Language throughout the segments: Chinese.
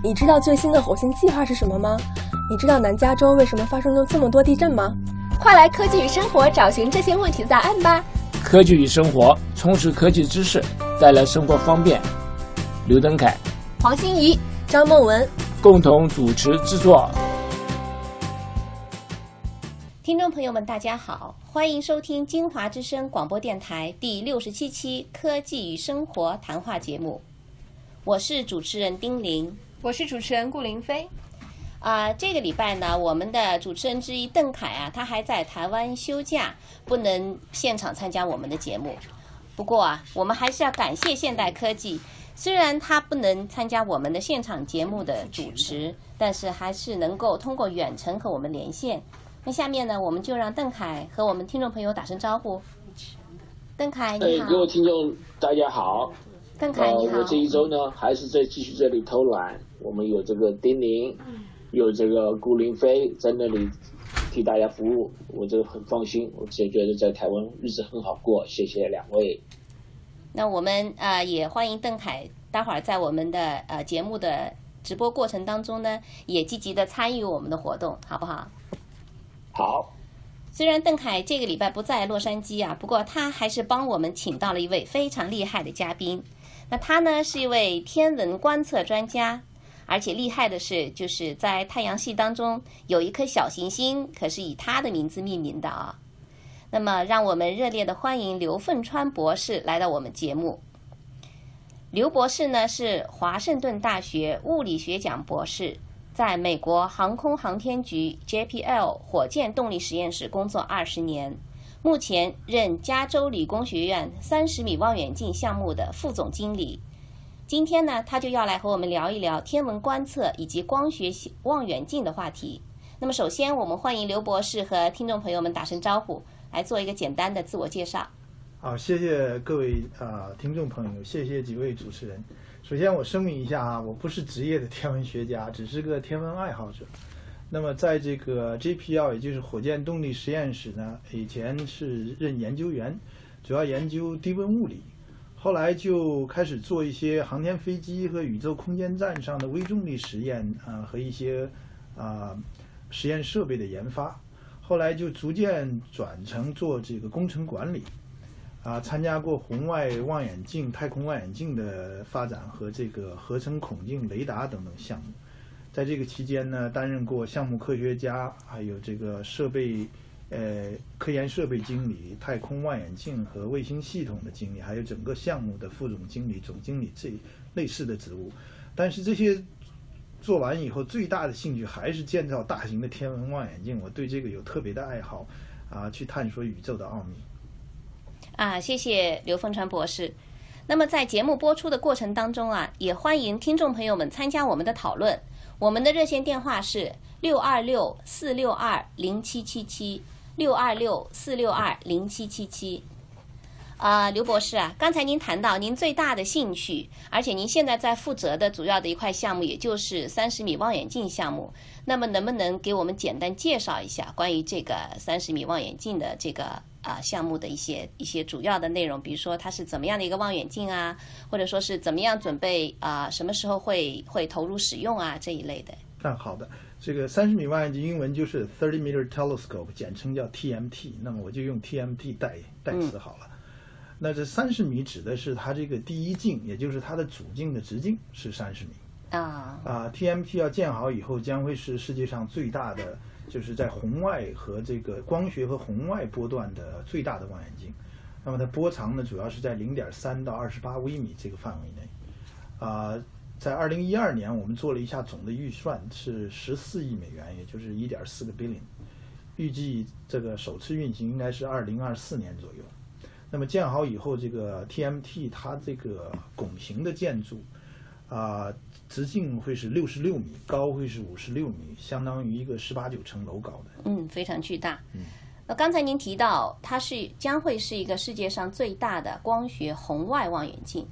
你知道最新的火星计划是什么吗？你知道南加州为什么发生了这么多地震吗？快来科技与生活找寻这些问题的答案吧！科技与生活，充实科技知识，带来生活方便。刘登凯、黄欣怡、张梦文共同主持制作。听众朋友们，大家好，欢迎收听金华之声广播电台第六十七期《科技与生活》谈话节目。我是主持人丁玲，我是主持人顾林飞。啊，这个礼拜呢，我们的主持人之一邓凯啊，他还在台湾休假，不能现场参加我们的节目。不过啊，我们还是要感谢现代科技，虽然他不能参加我们的现场节目的主持，但是还是能够通过远程和我们连线。那下面呢，我们就让邓凯和我们听众朋友打声招呼。邓凯，你好。各位听众，大家好。邓凯，你好。我这一周呢，还是在继续这里偷懒。我们有这个丁宁，有这个顾林飞在那里替大家服务，我就很放心。我只觉得在台湾日子很好过，谢谢两位。那我们呃也欢迎邓凯，待会儿在我们的呃节目的直播过程当中呢，也积极的参与我们的活动，好不好？好。虽然邓凯这个礼拜不在洛杉矶啊，不过他还是帮我们请到了一位非常厉害的嘉宾。那他呢是一位天文观测专家，而且厉害的是，就是在太阳系当中有一颗小行星，可是以他的名字命名的啊。那么，让我们热烈的欢迎刘凤川博士来到我们节目。刘博士呢是华盛顿大学物理学奖博士，在美国航空航天局 JPL 火箭动力实验室工作二十年。目前任加州理工学院三十米望远镜项目的副总经理。今天呢，他就要来和我们聊一聊天文观测以及光学望远镜的话题。那么，首先我们欢迎刘博士和听众朋友们打声招呼，来做一个简单的自我介绍。好，谢谢各位啊听众朋友，谢谢几位主持人。首先，我声明一下啊，我不是职业的天文学家，只是个天文爱好者。那么，在这个 JPL，也就是火箭动力实验室呢，以前是任研究员，主要研究低温物理。后来就开始做一些航天飞机和宇宙空间站上的微重力实验啊，和一些啊实验设备的研发。后来就逐渐转成做这个工程管理，啊，参加过红外望远镜、太空望远镜的发展和这个合成孔径雷达等等项目。在这个期间呢，担任过项目科学家，还有这个设备，呃，科研设备经理、太空望远镜和卫星系统的经理，还有整个项目的副总经理、总经理这类似的职务。但是这些做完以后，最大的兴趣还是建造大型的天文望远镜。我对这个有特别的爱好，啊，去探索宇宙的奥秘。啊，谢谢刘凤川博士。那么在节目播出的过程当中啊，也欢迎听众朋友们参加我们的讨论。我们的热线电话是六二六四六二零七七七六二六四六二零七七七。啊，刘博士啊，刚才您谈到您最大的兴趣，而且您现在在负责的主要的一块项目，也就是三十米望远镜项目。那么，能不能给我们简单介绍一下关于这个三十米望远镜的这个啊项目的一些一些主要的内容？比如说它是怎么样的一个望远镜啊，或者说是怎么样准备啊，什么时候会会投入使用啊这一类的。那好的，这个三十米望远镜英文就是 thirty meter telescope，简称叫 TMT。那么我就用 TMT 代代词好了。那这三十米指的是它这个第一镜，也就是它的主镜的直径是三十米。啊啊，TMT 要建好以后，将会是世界上最大的，就是在红外和这个光学和红外波段的最大的望远镜。那么它波长呢，主要是在零点三到二十八微米这个范围内。啊，在二零一二年，我们做了一下总的预算是十四亿美元，也就是一点四个 billion。预计这个首次运行应该是二零二四年左右。那么建好以后，这个 TMT 它这个拱形的建筑，啊。直径会是六十六米，高会是五十六米，相当于一个十八九层楼高的。嗯，非常巨大。嗯，那刚才您提到它是将会是一个世界上最大的光学红外望远镜，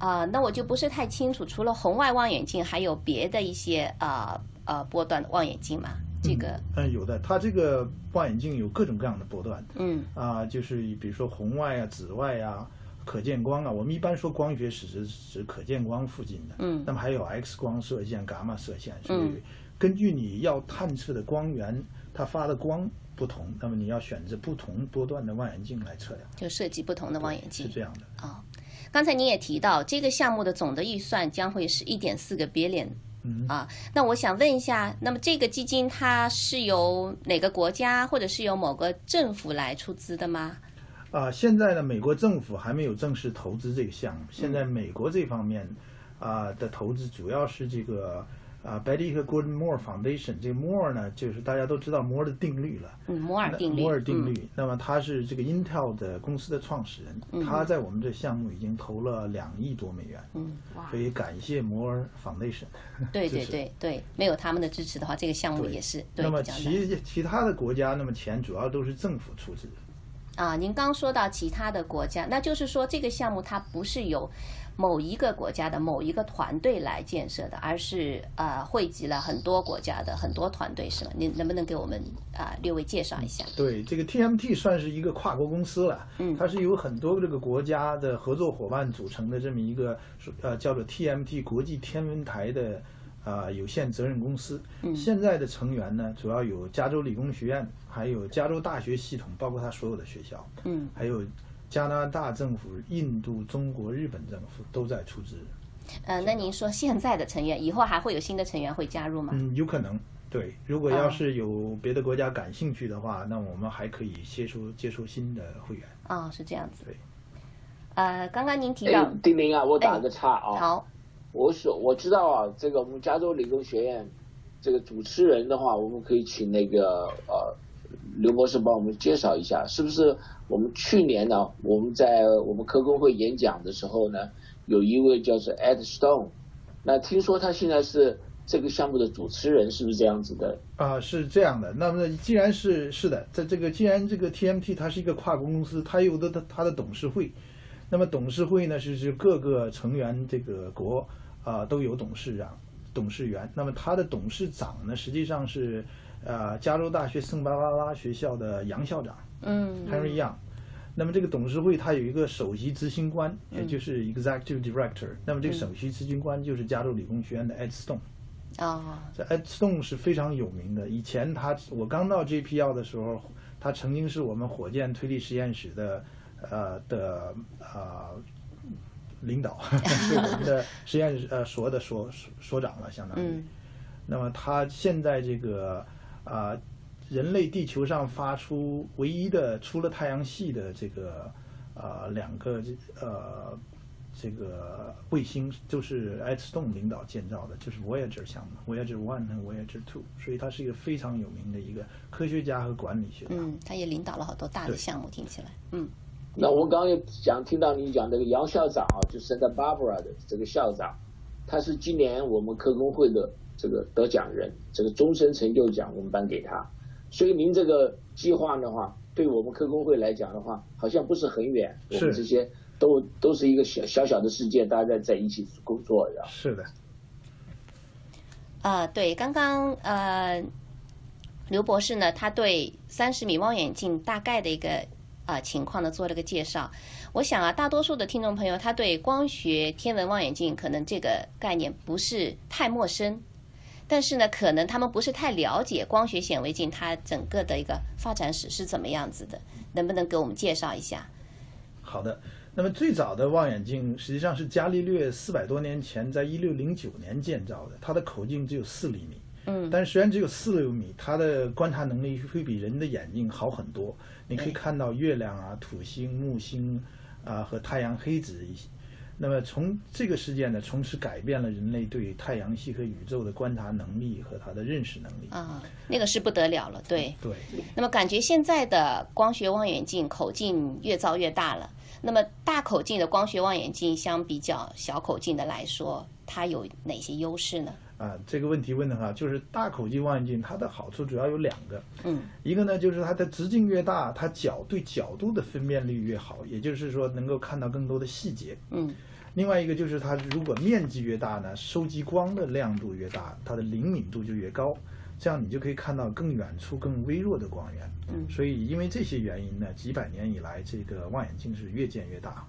啊，那我就不是太清楚，除了红外望远镜，还有别的一些啊呃波段望远镜吗？这个嗯，有的，它这个望远镜有各种各样的波段。嗯，啊，就是比如说红外啊、紫外啊。可见光啊，我们一般说光学是指指可见光附近的，嗯那么还有 X 光射线、伽马射线，所以嗯根据你要探测的光源，它发的光不同，那么你要选择不同波段的望远镜来测量，就设计不同的望远镜是。这样的。啊、刚才您也提到，这个项目的总的预算将会是一点四个 billion。嗯啊，那我想问一下，那么这个基金它是由哪个国家或者是由某个政府来出资的吗？啊、现在呢，美国政府还没有正式投资这个项目。现在美国这方面啊、的投资主要是这个啊、Betty 和 Gordon Moore Foundation。这个 Moore 呢，就是大家都知道摩尔的定律了。嗯，摩尔定律。摩尔定律。嗯那么他是这个 Intel 的公司的创始人，他在我们这项目已经投了两亿多美元。嗯，所以感谢摩尔 Foundation。对对对对，没有他们的支持的话，这个项目也是对那么。其其他的国家，那么钱主要都是政府出资。啊，您刚说到其他的国家，那就是说这个项目它不是由某一个国家的某一个团队来建设的，而是呃汇集了很多国家的很多团队，是吗？您能不能给我们啊、略微介绍一下？对，这个 TMT 算是一个跨国公司了，嗯它是由很多这个国家的合作伙伴组成的这么一个呃叫做 TMT 国际天文台的呃有限责任公司。嗯现在的成员呢，主要有加州理工学院，还有加州大学系统，包括它所有的学校，嗯，还有加拿大政府、印度、中国、日本政府都在出资。呃，那您说现在的成员以后还会有新的成员会加入吗？嗯，有可能。对，如果啊要是有别的国家感兴趣的话，那我们还可以接收接收新的会员。啊、是这样子。对。呃，刚刚您提哎到，，丁玲啊，我打个岔啊。好，我所我知道啊，这个我们加州理工学院这个主持人的话，我们可以请那个呃刘博士帮我们介绍一下，是不是我们去年呢，我们在我们科工会演讲的时候呢，有一位叫做 Ed Stone，那听说他现在是这个项目的主持人，是不是这样子的？啊、是这样的。那么既然是是的，在这个既然这个 TMT 它是一个跨国公司，它有的它它的董事会，那么董事会呢是是各个成员这个国啊、都有董事长、董事员。那么它的董事长呢实际上是呃加州大学圣巴巴拉学校的杨校长嗯 Henry Young。那么这个董事会它有一个首席执行官，也就是 Executive Director。那么这个首席执行官就是加州理工学院的 Ed Stone。哦，这 Ed Stone 是非常有名的。以前他我刚到 JPL 的时候，他曾经是我们火箭推力实验室的呃的呃领导，是我们的实验室呃所的所所所长了，相当于。嗯那么他现在这个啊、人类地球上发出唯一的除了太阳系的这个啊、两个这呃这个卫星，就是 Ed Stone 领导建造的，就是 Voyager 项目，Voyager One 和 Voyager Two，所以他是一个非常有名的一个科学家和管理学家。嗯，他也领导了好多大的项目，听起来，嗯那我刚刚也讲听到你讲那个杨校长啊，就是 Santa Barbara 的这个校长，他是今年我们科工会的这个得奖人，这个终身成就奖我们颁给他。所以您这个计划的话，对我们科工会来讲的话，好像不是很远，我们这些都都是一个小小小的世界，大家在在一起工作的。是的，啊、对，刚刚呃，刘博士呢，他对三十米望远镜大概的一个呃情况呢做了个介绍。我想啊，大多数的听众朋友，他对光学天文望远镜可能这个概念不是太陌生，但是呢，可能他们不是太了解光学显微镜它整个的一个发展史是怎么样子的，能不能给我们介绍一下？好的。那么最早的望远镜实际上是伽利略四百多年前在一六零九年建造的，它的口径只有四厘米。嗯但是虽然只有四六米，它的观察能力会比人的眼睛好很多。你可以看到月亮啊、土星、木星啊和太阳黑子一些。那么从这个事件呢，从此改变了人类对太阳系和宇宙的观察能力和它的认识能力。啊，那个是不得了了，对。对，那么感觉现在的光学望远镜口径越造越大了。那么大口径的光学望远镜相比较小口径的来说，它有哪些优势呢？啊，这个问题问的哈，就是大口径望远镜它的好处主要有两个，嗯，一个呢就是它的直径越大，它角对角度的分辨率越好，也就是说能够看到更多的细节。嗯，另外一个就是它如果面积越大呢，收集光的亮度越大，它的灵敏度就越高，这样你就可以看到更远处、更微弱的光源。嗯所以因为这些原因呢，几百年以来，这个望远镜是越建越大。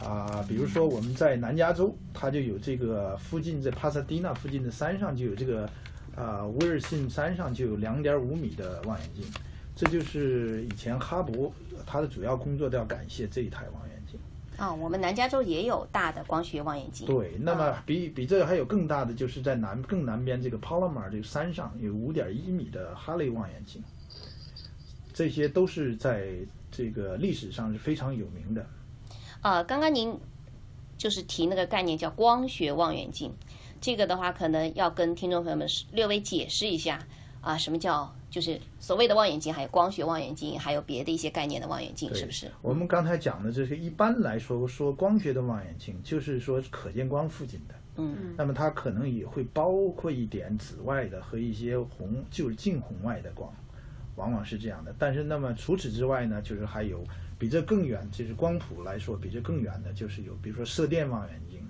啊，比如说我们在南加州，它就有这个附近在帕萨迪纳附近的山上就有这个，啊，威尔逊山上就有两点五米的望远镜，这就是以前哈勃它的主要工作都要感谢这一台望远镜。啊、我们南加州也有大的光学望远镜。对，那么比比这个还有更大的，就是在南更南边这个 Palomar 这个山上有五点一米的哈雷望远镜，这些都是在这个历史上是非常有名的。啊，刚刚您就是提那个概念叫光学望远镜，这个的话可能要跟听众朋友们略微解释一下啊，什么叫就是所谓的望远镜，还有光学望远镜，还有别的一些概念的望远镜，是不是？我们刚才讲的这些，一般来说说光学的望远镜，就是说可见光附近的。嗯那么它可能也会包括一点紫外的和一些红，就是近红外的光，往往是这样的。但是那么除此之外呢，就是还有比这更远，就是光谱来说比这更远的，就是有比如说射电望远镜，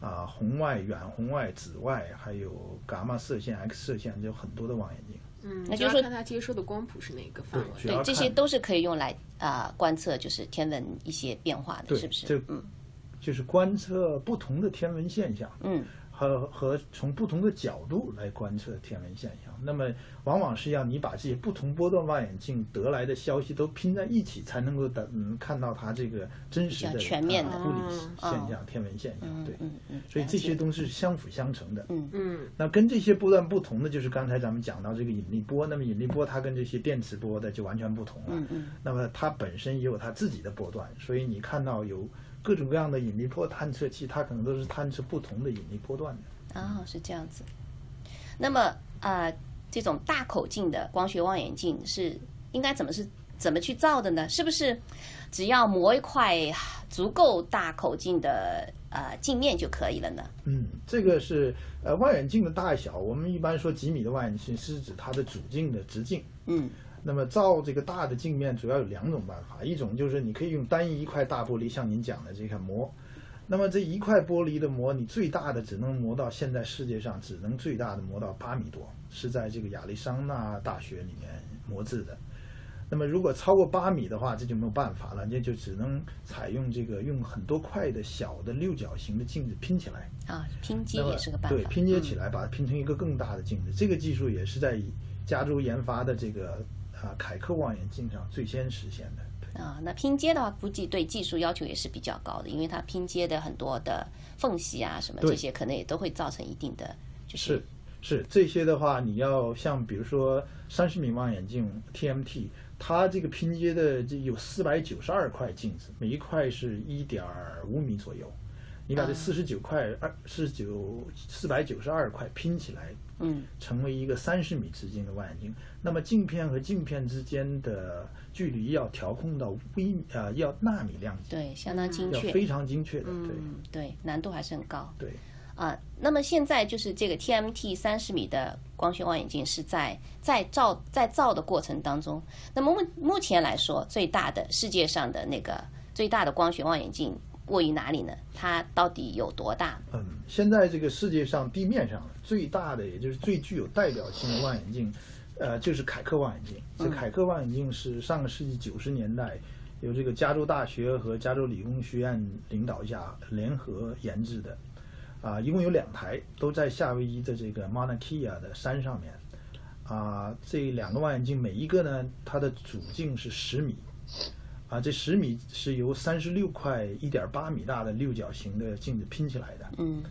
啊、红外、远红外、紫外，还有伽马射线、X 射线，就有很多的望远镜。嗯，那就是说看它接收的光谱是哪个范围。对，这些都是可以用来啊、观测就是天文一些变化的，是不是？这嗯就是观测不同的天文现象。嗯和和从不同的角度来观测天文现象，那么往往是要你把这些不同波段望远镜得来的消息都拼在一起，才能够等嗯看到它这个真实的全面的啊物理嗯现象、天文现象。对，嗯嗯，所以这些了解东西是相辅相成的。嗯嗯那跟这些波段不同的，就是刚才咱们讲到这个引力波，那么引力波它跟这些电磁波的就完全不同了。嗯嗯那么它本身也有它自己的波段，所以你看到有各种各样的引力波探测器，它可能都是探测不同的引力波段的。哦、是这样子。那么呃，这种大口径的光学望远镜是应该怎么是怎么去造的呢？是不是只要磨一块足够大口径的呃镜面就可以了呢？嗯，这个是呃望远镜的大小，我们一般说几米的望远镜是指它的主镜的直径。嗯那么造这个大的镜面主要有两种办法，一种就是你可以用单一一块大玻璃，像您讲的这个磨。那么这一块玻璃的磨，你最大的只能磨到现在世界上只能最大的磨到八米多，是在这个亚利桑那大学里面磨制的。那么如果超过八米的话，这就没有办法了，那就只能采用这个用很多块的小的六角形的镜子拼起来。啊，拼接也是个办法。对，拼接起来把它拼成一个更大的镜子。这个技术也是在加州研发的这个啊凯克望远镜上最先实现的。啊，那拼接的话，估计对技术要求也是比较高的，因为它拼接的很多的缝隙啊什么这些，可能也都会造成一定的就是是是这些的话，你要像比如说三十米望远镜 TMT，它这个拼接的这有四百九十二块镜子，每一块是一点五米左右。你把这啊四十九块二四十九四百九十二块拼起来，嗯成为一个三十米直径的望远镜。那么镜片和镜片之间的距离要调控到微啊、要纳米量级，对，相当精确。要非常精确的。对嗯，对，难度还是很高。对。啊，那么现在就是这个 TMT 三十米的光学望远镜是在在造在造的过程当中。那么目目前来说，最大的世界上的那个最大的光学望远镜位于哪里呢？它到底有多大？嗯，现在这个世界上地面上最大的，也就是最具有代表性的望远镜，呃，就是凯克望远镜。这凯克望远镜是上个世纪九十年代由这个加州大学和加州理工学院领导下联合研制的，啊、一共有两台，都在夏威夷的这个 Mauna Kea 的山上面。啊、这两个望远镜每一个呢，它的主径是十米，啊，这十米是由三十六块一点八米大的六角形的镜子拼起来的。嗯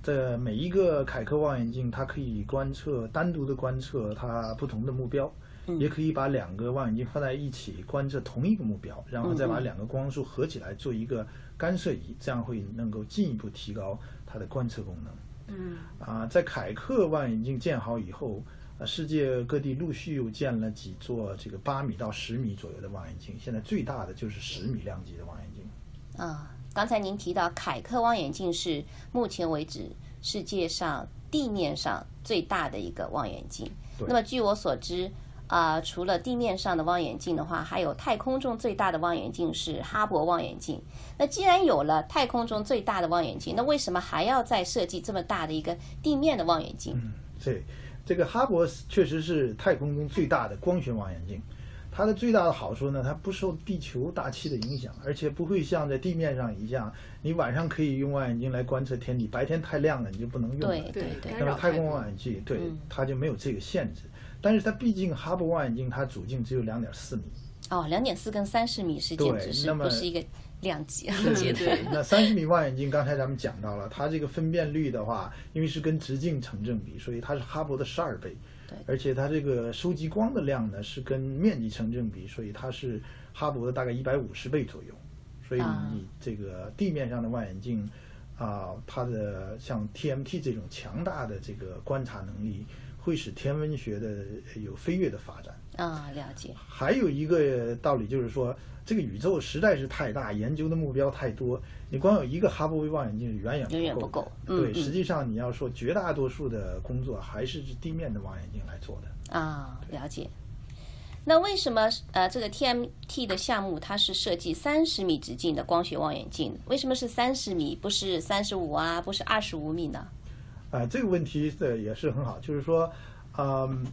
这每一个凯克望远镜，它可以观测单独的观测它不同的目标，也可以把两个望远镜放在一起观测同一个目标，然后再把两个光束合起来做一个干涉仪，这样会能够进一步提高它的观测功能。嗯啊，在凯克望远镜建好以后，呃，世界各地陆续又建了几座这个八米到十米左右的望远镜，现在最大的就是十米量级的望远镜。啊，刚才您提到凯克望远镜是目前为止世界上地面上最大的一个望远镜。对那么据我所知，啊、除了地面上的望远镜的话，还有太空中最大的望远镜是哈勃望远镜。那既然有了太空中最大的望远镜，那为什么还要再设计这么大的一个地面的望远镜？嗯对，这个哈勃确实是太空中最大的光学望远镜，它的最大的好处呢，它不受地球大气的影响，而且不会像在地面上一样，你晚上可以用望远镜来观测天体，白天太亮了你就不能用了。对对对那么太空望远镜对嗯。它就没有这个限制，但是它毕竟哈勃望远镜它主镜只有两点四米，哦，两点四跟三十米是简对直是那么不是一个量级啊？对那三十米望远镜刚才咱们讲到了，它这个分辨率的话，因为是跟直径成正比，所以它是哈勃的十二倍。对而且它这个收集光的量呢是跟面积成正比，所以它是哈勃的大概一百五十倍左右。所以啊你这个地面上的望远镜啊、它的像 TMT 这种强大的这个观察能力，会使天文学的有飞跃的发展。啊，了解。还有一个道理就是说，这个宇宙实在是太大，研究的目标太多，你光有一个哈勃微望远镜是远远远远不不够对，实际上你要说绝大多数的工作还是地面的望远镜来做的。啊，了解。那为什么呃这个 TMT 的项目它是设计三十米直径的光学望远镜？为什么是三十米，不是三十五啊，不是二十五米呢？啊、这个问题的也是很好，就是说，嗯，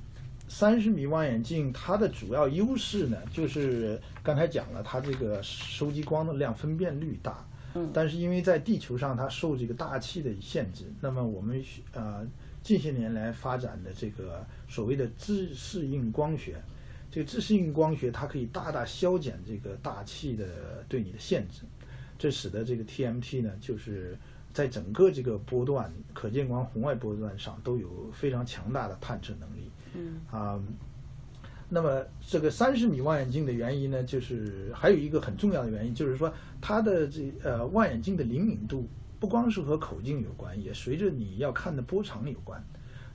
三十米望远镜它的主要优势呢，就是刚才讲了，它这个收集光的量分辨率大，嗯但是因为在地球上它受这个大气的限制，那么我们呃近些年来发展的这个所谓的自适应光学，这个自适应光学它可以大大消减这个大气的对你的限制，这使得这个 TMT 呢，就是在整个这个波段可见光红外波段上都有非常强大的探测能力。嗯啊、那么这个三十米望远镜的原因呢，就是还有一个很重要的原因，就是说它的这呃望远镜的灵敏度不光是和口径有关，也随着你要看的波长有关。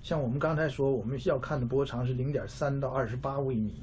像我们刚才说，我们要看的波长是零点三到二十八微米。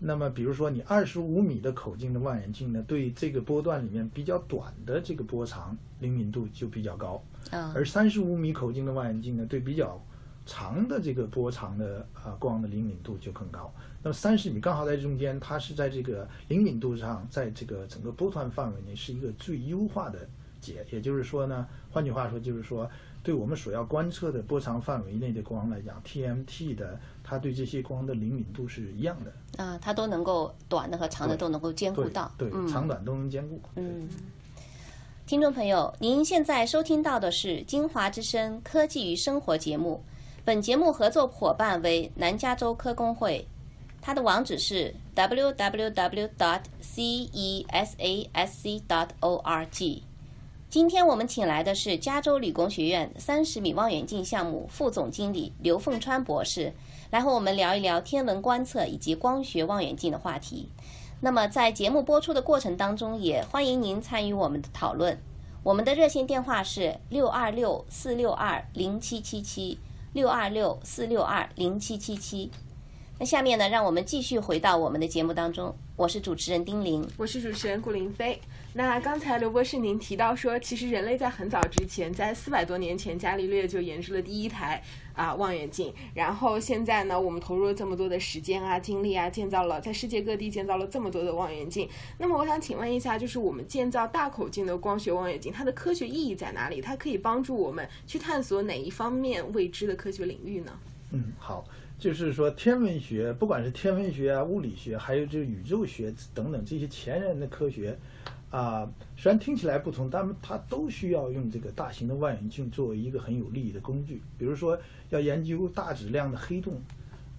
那么，比如说你二十五米的口径的望远镜呢，对这个波段里面比较短的这个波长灵敏度就比较高。啊而三十五米口径的望远镜呢，对比较长的这个波长的呃光的灵敏度就更高。那么三十米刚好在中间，它是在这个灵敏度上，在这个整个波段范围内是一个最优化的解。也就是说呢，换句话说，就是说对我们所要观测的波长范围内的光来讲，TMT 的它对这些光的灵敏度是一样的，啊，它都能够短的和长的都能够兼顾对到。对，嗯长短都能兼顾。嗯，听众朋友，您现在收听到的是《金华之声科技与生活》节目，本节目合作伙伴为南加州科工会，它的网址是 www. E cesasc. org。今天我们请来的是加州理工学院三十米望远镜项目副总经理刘凤川博士，来和我们聊一聊天文观测以及光学望远镜的话题。那么在节目播出的过程当中，也欢迎您参与我们的讨论。我们的热线电话是六二六四六二零七七七六二六四六二零七七七。那下面呢，让我们继续回到我们的节目当中。我是主持人丁玲。我是主持人顾林飞。那刚才刘博士您提到说，其实人类在很早之前，在四百多年前，伽利略就研制了第一台啊望远镜。然后现在呢，我们投入了这么多的时间啊、精力啊，建造了在世界各地建造了这么多的望远镜。那么我想请问一下，就是我们建造大口径的光学望远镜，它的科学意义在哪里？它可以帮助我们去探索哪一方面未知的科学领域呢？嗯，好，就是说天文学，不管是天文学啊、物理学，还有这个宇宙学等等这些前人的科学，啊、虽然听起来不同，但它都需要用这个大型的望远镜作为一个很有利益的工具。比如说，要研究大质量的黑洞，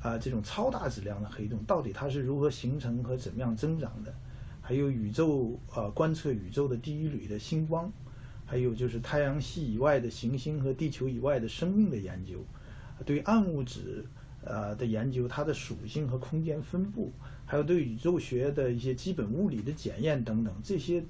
啊、这种超大质量的黑洞到底它是如何形成和怎么样增长的，还有宇宙呃观测宇宙的第一缕的星光，还有就是太阳系以外的行星和地球以外的生命的研究。对暗物质呃的研究，它的属性和空间分布，还有对宇宙学的一些基本物理的检验等等，这些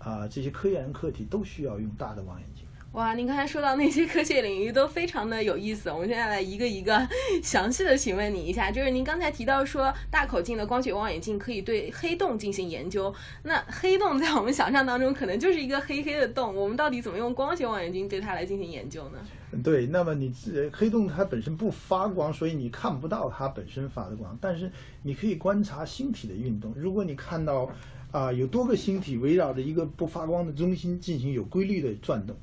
啊、这些科研课题都需要用大的望远镜。哇，您刚才说到那些科学领域都非常的有意思，我们现在来一个一个 详细的询问你一下。就是您刚才提到说，大口径的光学望远镜可以对黑洞进行研究。那黑洞在我们想象当中，可能就是一个黑黑的洞，我们到底怎么用光学望远镜对它来进行研究呢？对，那么你这黑洞它本身不发光，所以你看不到它本身发的光，但是你可以观察星体的运动。如果你看到啊、有多个星体围绕着一个不发光的中心进行有规律的转动，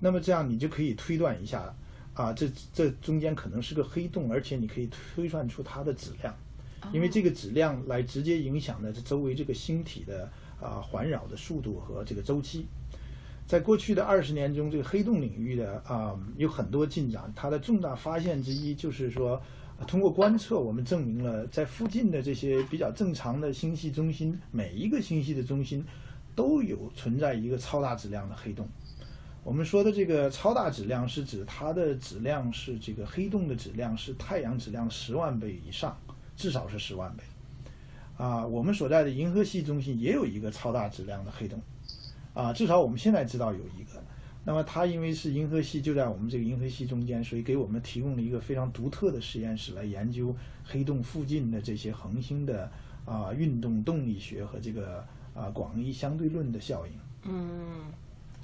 那么这样你就可以推断一下啊，这这中间可能是个黑洞，而且你可以推算出它的质量。因为这个质量来直接影响的这周围这个星体的啊环绕的速度和这个周期。在过去的二十年中，这个黑洞领域的啊有很多进展。它的重大发现之一就是说，通过观测，我们证明了在附近的这些比较正常的星系中心，每一个星系的中心都有存在一个超大质量的黑洞。我们说的这个超大质量是指它的质量是这个黑洞的质量是太阳质量十万倍以上，至少是十万倍。啊，我们所在的银河系中心也有一个超大质量的黑洞。啊，至少我们现在知道有一个。那么它因为是银河系就在我们这个银河系中间，所以给我们提供了一个非常独特的实验室来研究黑洞附近的这些恒星的啊运动动力学和这个啊广义相对论的效应。嗯，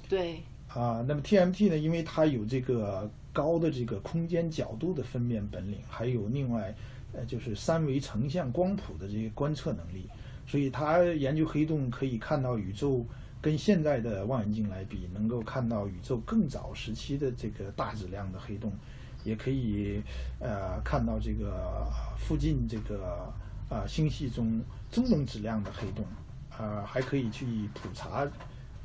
对。啊，那么 TMT 呢，因为它有这个高的这个空间角度的分辨本领，还有另外呃就是三维成像光谱的这些观测能力，所以它研究黑洞可以看到宇宙。跟现在的望远镜来比，能够看到宇宙更早时期的这个大质量的黑洞，也可以呃看到这个附近这个啊星系中中等质量的黑洞，啊还可以去普查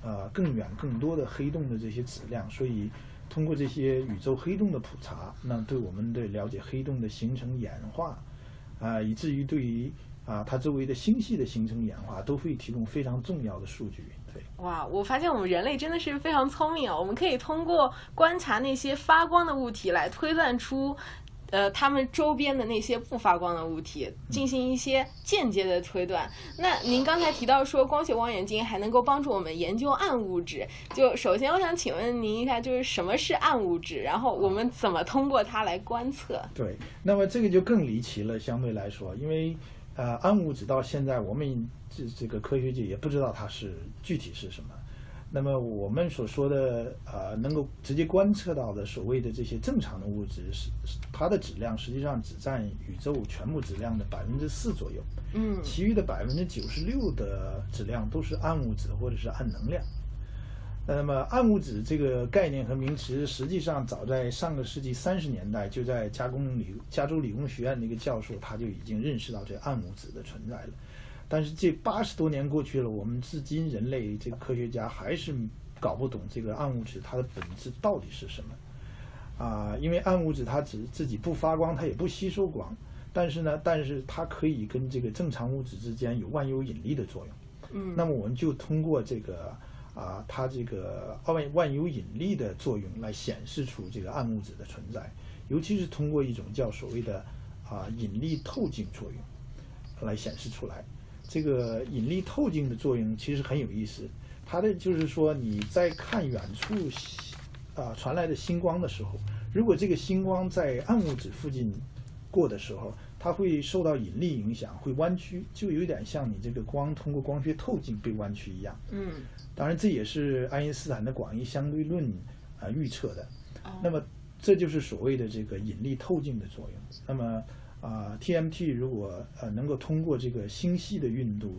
呃更远更多的黑洞的这些质量。所以通过这些宇宙黑洞的普查，那对我们的了解黑洞的形成演化啊，以至于对于啊它周围的星系的形成演化，都会提供非常重要的数据。哇，我发现我们人类真的是非常聪明啊！我们可以通过观察那些发光的物体来推断出，呃，它们周边的那些不发光的物体，进行一些间接的推断。那您刚才提到说，光学望远镜还能够帮助我们研究暗物质。就首先，我想请问您一下，就是什么是暗物质？然后我们怎么通过它来观测？对，那么这个就更离奇了，相对来说，因为。呃，暗物质到现在我们这这个科学界也不知道它是具体是什么。那么我们所说的呃，能够直接观测到的所谓的这些正常的物质，是它的质量实际上只占宇宙全部质量的百分之四左右。嗯，其余的百分之九十六的质量都是暗物质或者是暗能量。那么，暗物质这个概念和名词，实际上早在上个世纪三十年代，就在加工理加州理工学院的一个教授，他就已经认识到这暗物质的存在了。但是这八十多年过去了，我们至今人类这个科学家还是搞不懂这个暗物质它的本质到底是什么。啊，因为暗物质它只自己不发光，它也不吸收光，但是呢，但是它可以跟这个正常物质之间有万有引力的作用。嗯，那么我们就通过这个。啊，它这个万万有引力的作用来显示出这个暗物质的存在，尤其是通过一种叫所谓的啊引力透镜作用来显示出来。这个引力透镜的作用其实很有意思，它的就是说你在看远处啊传来的星光的时候，如果这个星光在暗物质附近过的时候，它会受到引力影响，会弯曲，就有点像你这个光通过光学透镜被弯曲一样。嗯。当然，这也是爱因斯坦的广义相对论啊预测的。那么，这就是所谓的这个引力透镜的作用。那么啊，TMT 如果呃能够通过这个星系的运动，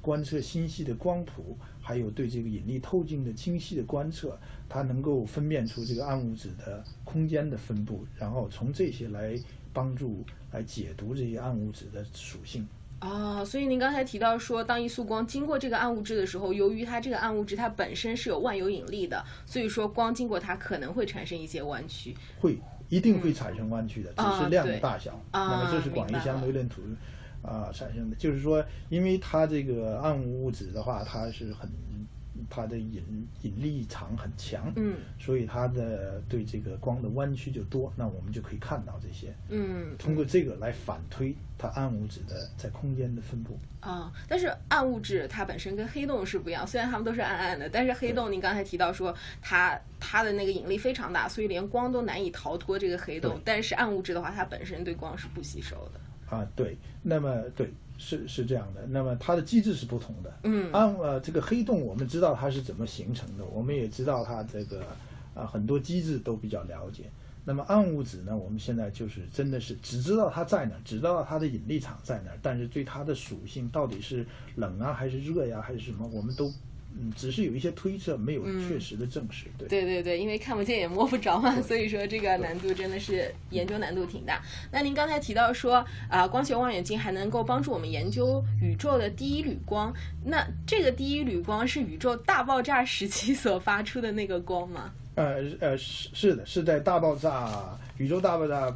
观测星系的光谱，还有对这个引力透镜的精细的观测，它能够分辨出这个暗物质的空间的分布，然后从这些来帮助来解读这些暗物质的属性。啊，所以您刚才提到说，当一束光经过这个暗物质的时候，由于它这个暗物质它本身是有万有引力的，所以说光经过它可能会产生一些弯曲。会，一定会产生弯曲的，只是量的大小。啊那么这是广义相对论图啊产生的，就是说，因为它这个暗物质的话，它是很。它的引引力场很强，嗯，所以它的对这个光的弯曲就多，那我们就可以看到这些，嗯，通过这个来反推它暗物质的在空间的分布。啊，但是暗物质它本身跟黑洞是不一样，虽然它们都是暗暗的，但是黑洞您刚才提到说它它的那个引力非常大，所以连光都难以逃脱这个黑洞，但是暗物质的话，它本身对光是不吸收的。啊，对，那么对。是是这样的，那么它的机制是不同的。嗯，暗呃这个黑洞我们知道它是怎么形成的，我们也知道它这个啊很多机制都比较了解。那么暗物质呢，我们现在就是真的是只知道它在哪，只知道它的引力场在哪，但是对它的属性到底是冷啊还是热呀还是什么，我们都嗯，只是有一些推测，没有确实的证实。对对对对，因为看不见也摸不着嘛，所以说这个难度真的是研究难度挺大。那您刚才提到说啊，光学望远镜还能够帮助我们研究宇宙的第一缕光，那这个第一缕光是宇宙大爆炸时期所发出的那个光吗？呃呃，是是的，是在大爆炸，宇宙大爆炸，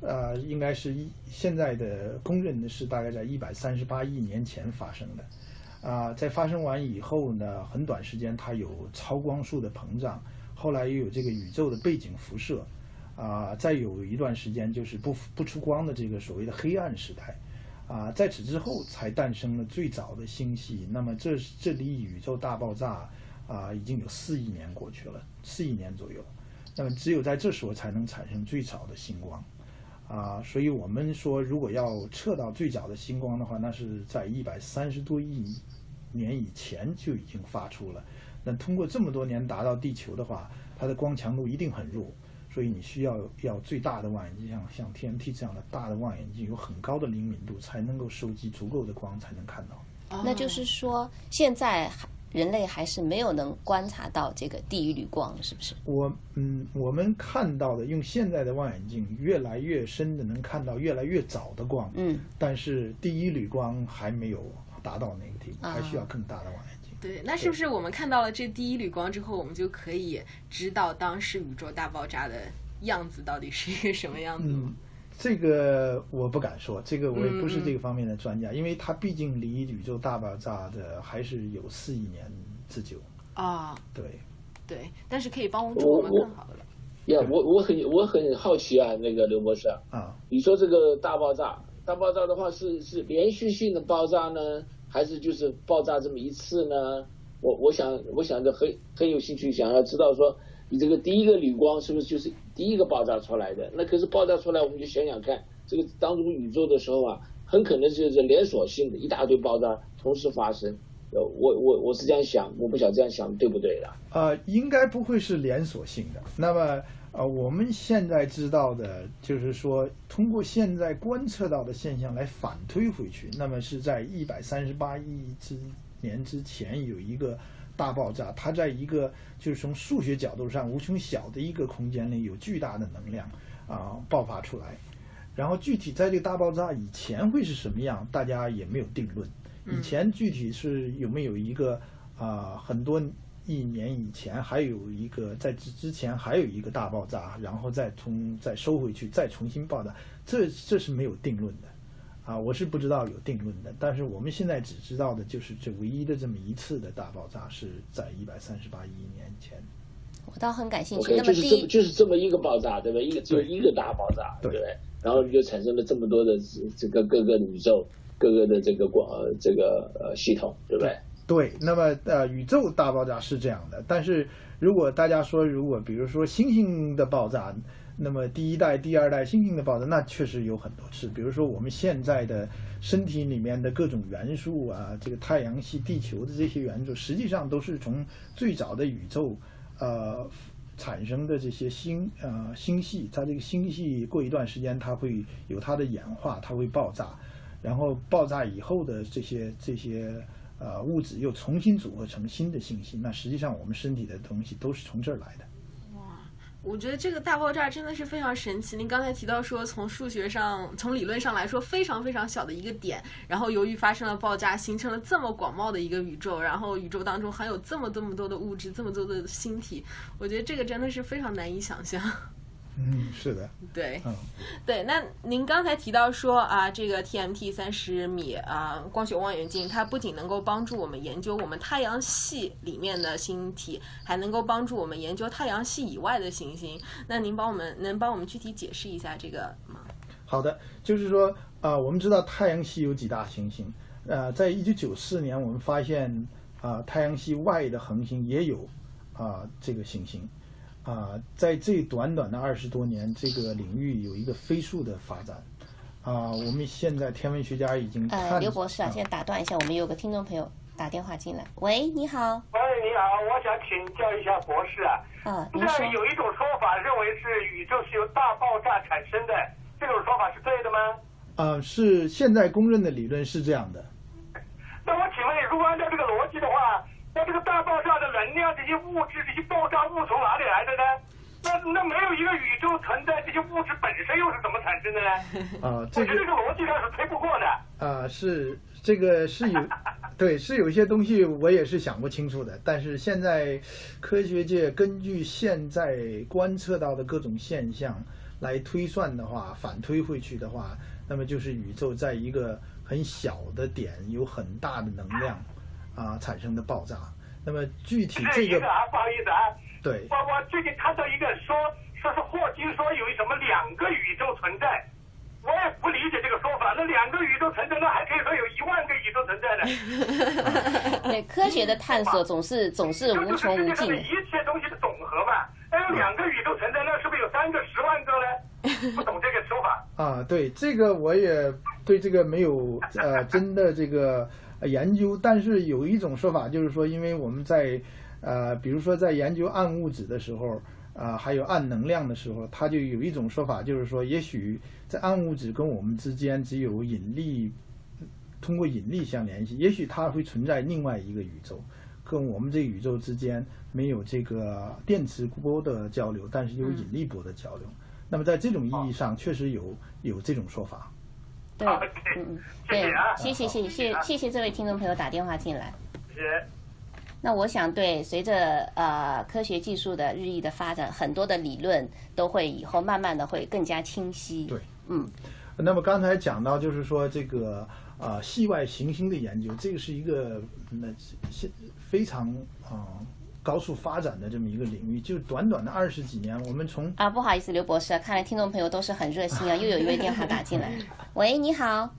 呃，应该是一现在的公认的是大概在一百三十八亿年前发生的。啊，在发生完以后呢，很短时间它有超光速的膨胀，后来又有这个宇宙的背景辐射，啊，再有一段时间就是不不出光的这个所谓的黑暗时代，啊，在此之后才诞生了最早的星系。那么这这离宇宙大爆炸啊已经有四亿年过去了，四亿年左右。那么只有在这时候才能产生最早的星光，啊，所以我们说如果要测到最早的星光的话，那是在一百三十多亿。年以前就已经发出了，那通过这么多年达到地球的话，它的光强度一定很弱，所以你需要要最大的望远镜，像像 TMT 这样的大的望远镜，有很高的灵敏度，才能够收集足够的光，才能看到。那就是说，现在人类还是没有能观察到这个第一缕光，是不是？我嗯，我们看到的用现在的望远镜越来越深的能看到越来越早的光，嗯，但是第一缕光还没有。达到那个地步，还需要更大的望远镜。对，那是不是我们看到了这第一缕光之后，我们就可以知道当时宇宙大爆炸的样子到底是一个什么样子？嗯，这个我不敢说，这个我也不是这个方面的专家，因为它毕竟离宇宙大爆炸的还是有四亿年之久。啊，对，对，但是可以帮助我们更好的。呀，我我很我很好奇啊，那个刘博士啊，你说这个大爆炸。大爆炸的话是是连续性的爆炸呢，还是就是爆炸这么一次呢？我我想我想着很很有兴趣，想要知道说你这个第一个铝光是不是就是第一个爆炸出来的？那可是爆炸出来，我们就想想看，这个当中宇宙的时候啊，很可能就是连锁性的一大堆爆炸同时发生。呃，我我我是这样想，我不晓得这样想对不对的。呃，应该不会是连锁性的。那么。啊，我们现在知道的，就是说，通过现在观测到的现象来反推回去，那么是在一百三十八亿之年之前有一个大爆炸，它在一个就是从数学角度上无穷小的一个空间里有巨大的能量啊爆发出来，然后具体在这个大爆炸以前会是什么样，大家也没有定论。以前具体是有没有一个啊很多。一年以前还有一个，在之之前还有一个大爆炸，然后再从再收回去，再重新爆炸，这这是没有定论的，啊，我是不知道有定论的。但是我们现在只知道的就是这唯一的这么一次的大爆炸是在一百三十八亿年前。我倒很感兴趣。那么就是这么就是这么一个爆炸，对吧？一个只有一个大爆炸，对不对？然后就产生了这么多的这个各个宇宙、各个的这个广这个呃系统，对不对？对，那么呃，宇宙大爆炸是这样的，但是如果大家说，如果比如说星星的爆炸，那么第一代、第二代星星的爆炸，那确实有很多次。比如说我们现在的身体里面的各种元素啊，这个太阳系、地球的这些元素，实际上都是从最早的宇宙呃产生的这些星呃星系，它这个星系过一段时间，它会有它的演化，它会爆炸，然后爆炸以后的这些这些。呃，物质又重新组合成新的信息，那实际上我们身体的东西都是从这儿来的。我觉得这个大爆炸真的是非常神奇。您刚才提到说，从数学上、从理论上来说，非常非常小的一个点，然后由于发生了爆炸，形成了这么广袤的一个宇宙，然后宇宙当中含有这么这么多的物质，这么多的星体，我觉得这个真的是非常难以想象。嗯，是的，对，嗯，对。那您刚才提到说啊，这个 TMT 三十米啊光学望远镜，它不仅能够帮助我们研究我们太阳系里面的星体，还能够帮助我们研究太阳系以外的行星。那您帮我们能帮我们具体解释一下这个吗？好的，就是说啊，我们知道太阳系有几大行星，呃，在一九九四年，我们发现啊，太阳系外的恒星也有啊这个行星。啊，在这短短的二十多年，这个领域有一个飞速的发展。啊，我们现在天文学家已经呃，刘博士啊，先打断一下，我们有个听众朋友打电话进来。喂，你好。喂，你好，我想请教一下博士啊。啊，您说。有一种说法认为是宇宙是由大爆炸产生的，这种说法是对的吗？啊，是现在公认的理论是这样的。那我请问你，如果按照这个逻辑的话，那这个大大爆炸的能量，这些物质，这些爆炸物从哪里来的呢？那那没有一个宇宙存在，这些物质本身又是怎么产生的呢？啊，这个我觉得这个逻辑上是推不过的。啊，是这个是有，对，是有一些东西我也是想不清楚的。但是现在科学界根据现在观测到的各种现象来推算的话，反推回去的话，那么就是宇宙在一个很小的点有很大的能量啊产生的爆炸。那么具体这个个啊，不好意思啊，对我我最近看到一个说说是霍金说有什么两个宇宙存在，我也不理解这个说法。那两个宇宙存在，那还可以说有一万个宇宙存在呢。对科学的探索总是总是无穷无尽这就是。一切东西的总和嘛。那有两个宇宙存在，那是不是有三个、十万个呢？不懂这个说法。啊，对这个我也对这个没有呃真的这个呃研究，但是有一种说法就是说，因为我们在呃比如说在研究暗物质的时候啊、还有暗能量的时候，它就有一种说法，就是说，也许在暗物质跟我们之间只有引力，通过引力相联系，也许它会存在另外一个宇宙。跟我们这个宇宙之间没有这个电磁波的交流，但是有引力波的交流。那么在这种意义上，确实有有这种说法。对，好嗯嗯，对谢谢啊，谢谢谢谢谢谢谢这位听众朋友打电话进来。是。那我想，对，随着呃科学技术的日益的发展，很多的理论都会以后慢慢的会更加清晰。对，嗯，那么刚才讲到，就是说这个啊、呃系外行星的研究，这个是一个那现非常啊、呃高速发展的这么一个领域。就短短的二十几年，我们从啊，不好意思，刘博士，看来听众朋友都是很热心啊，又有一位电话打进来。喂，你好，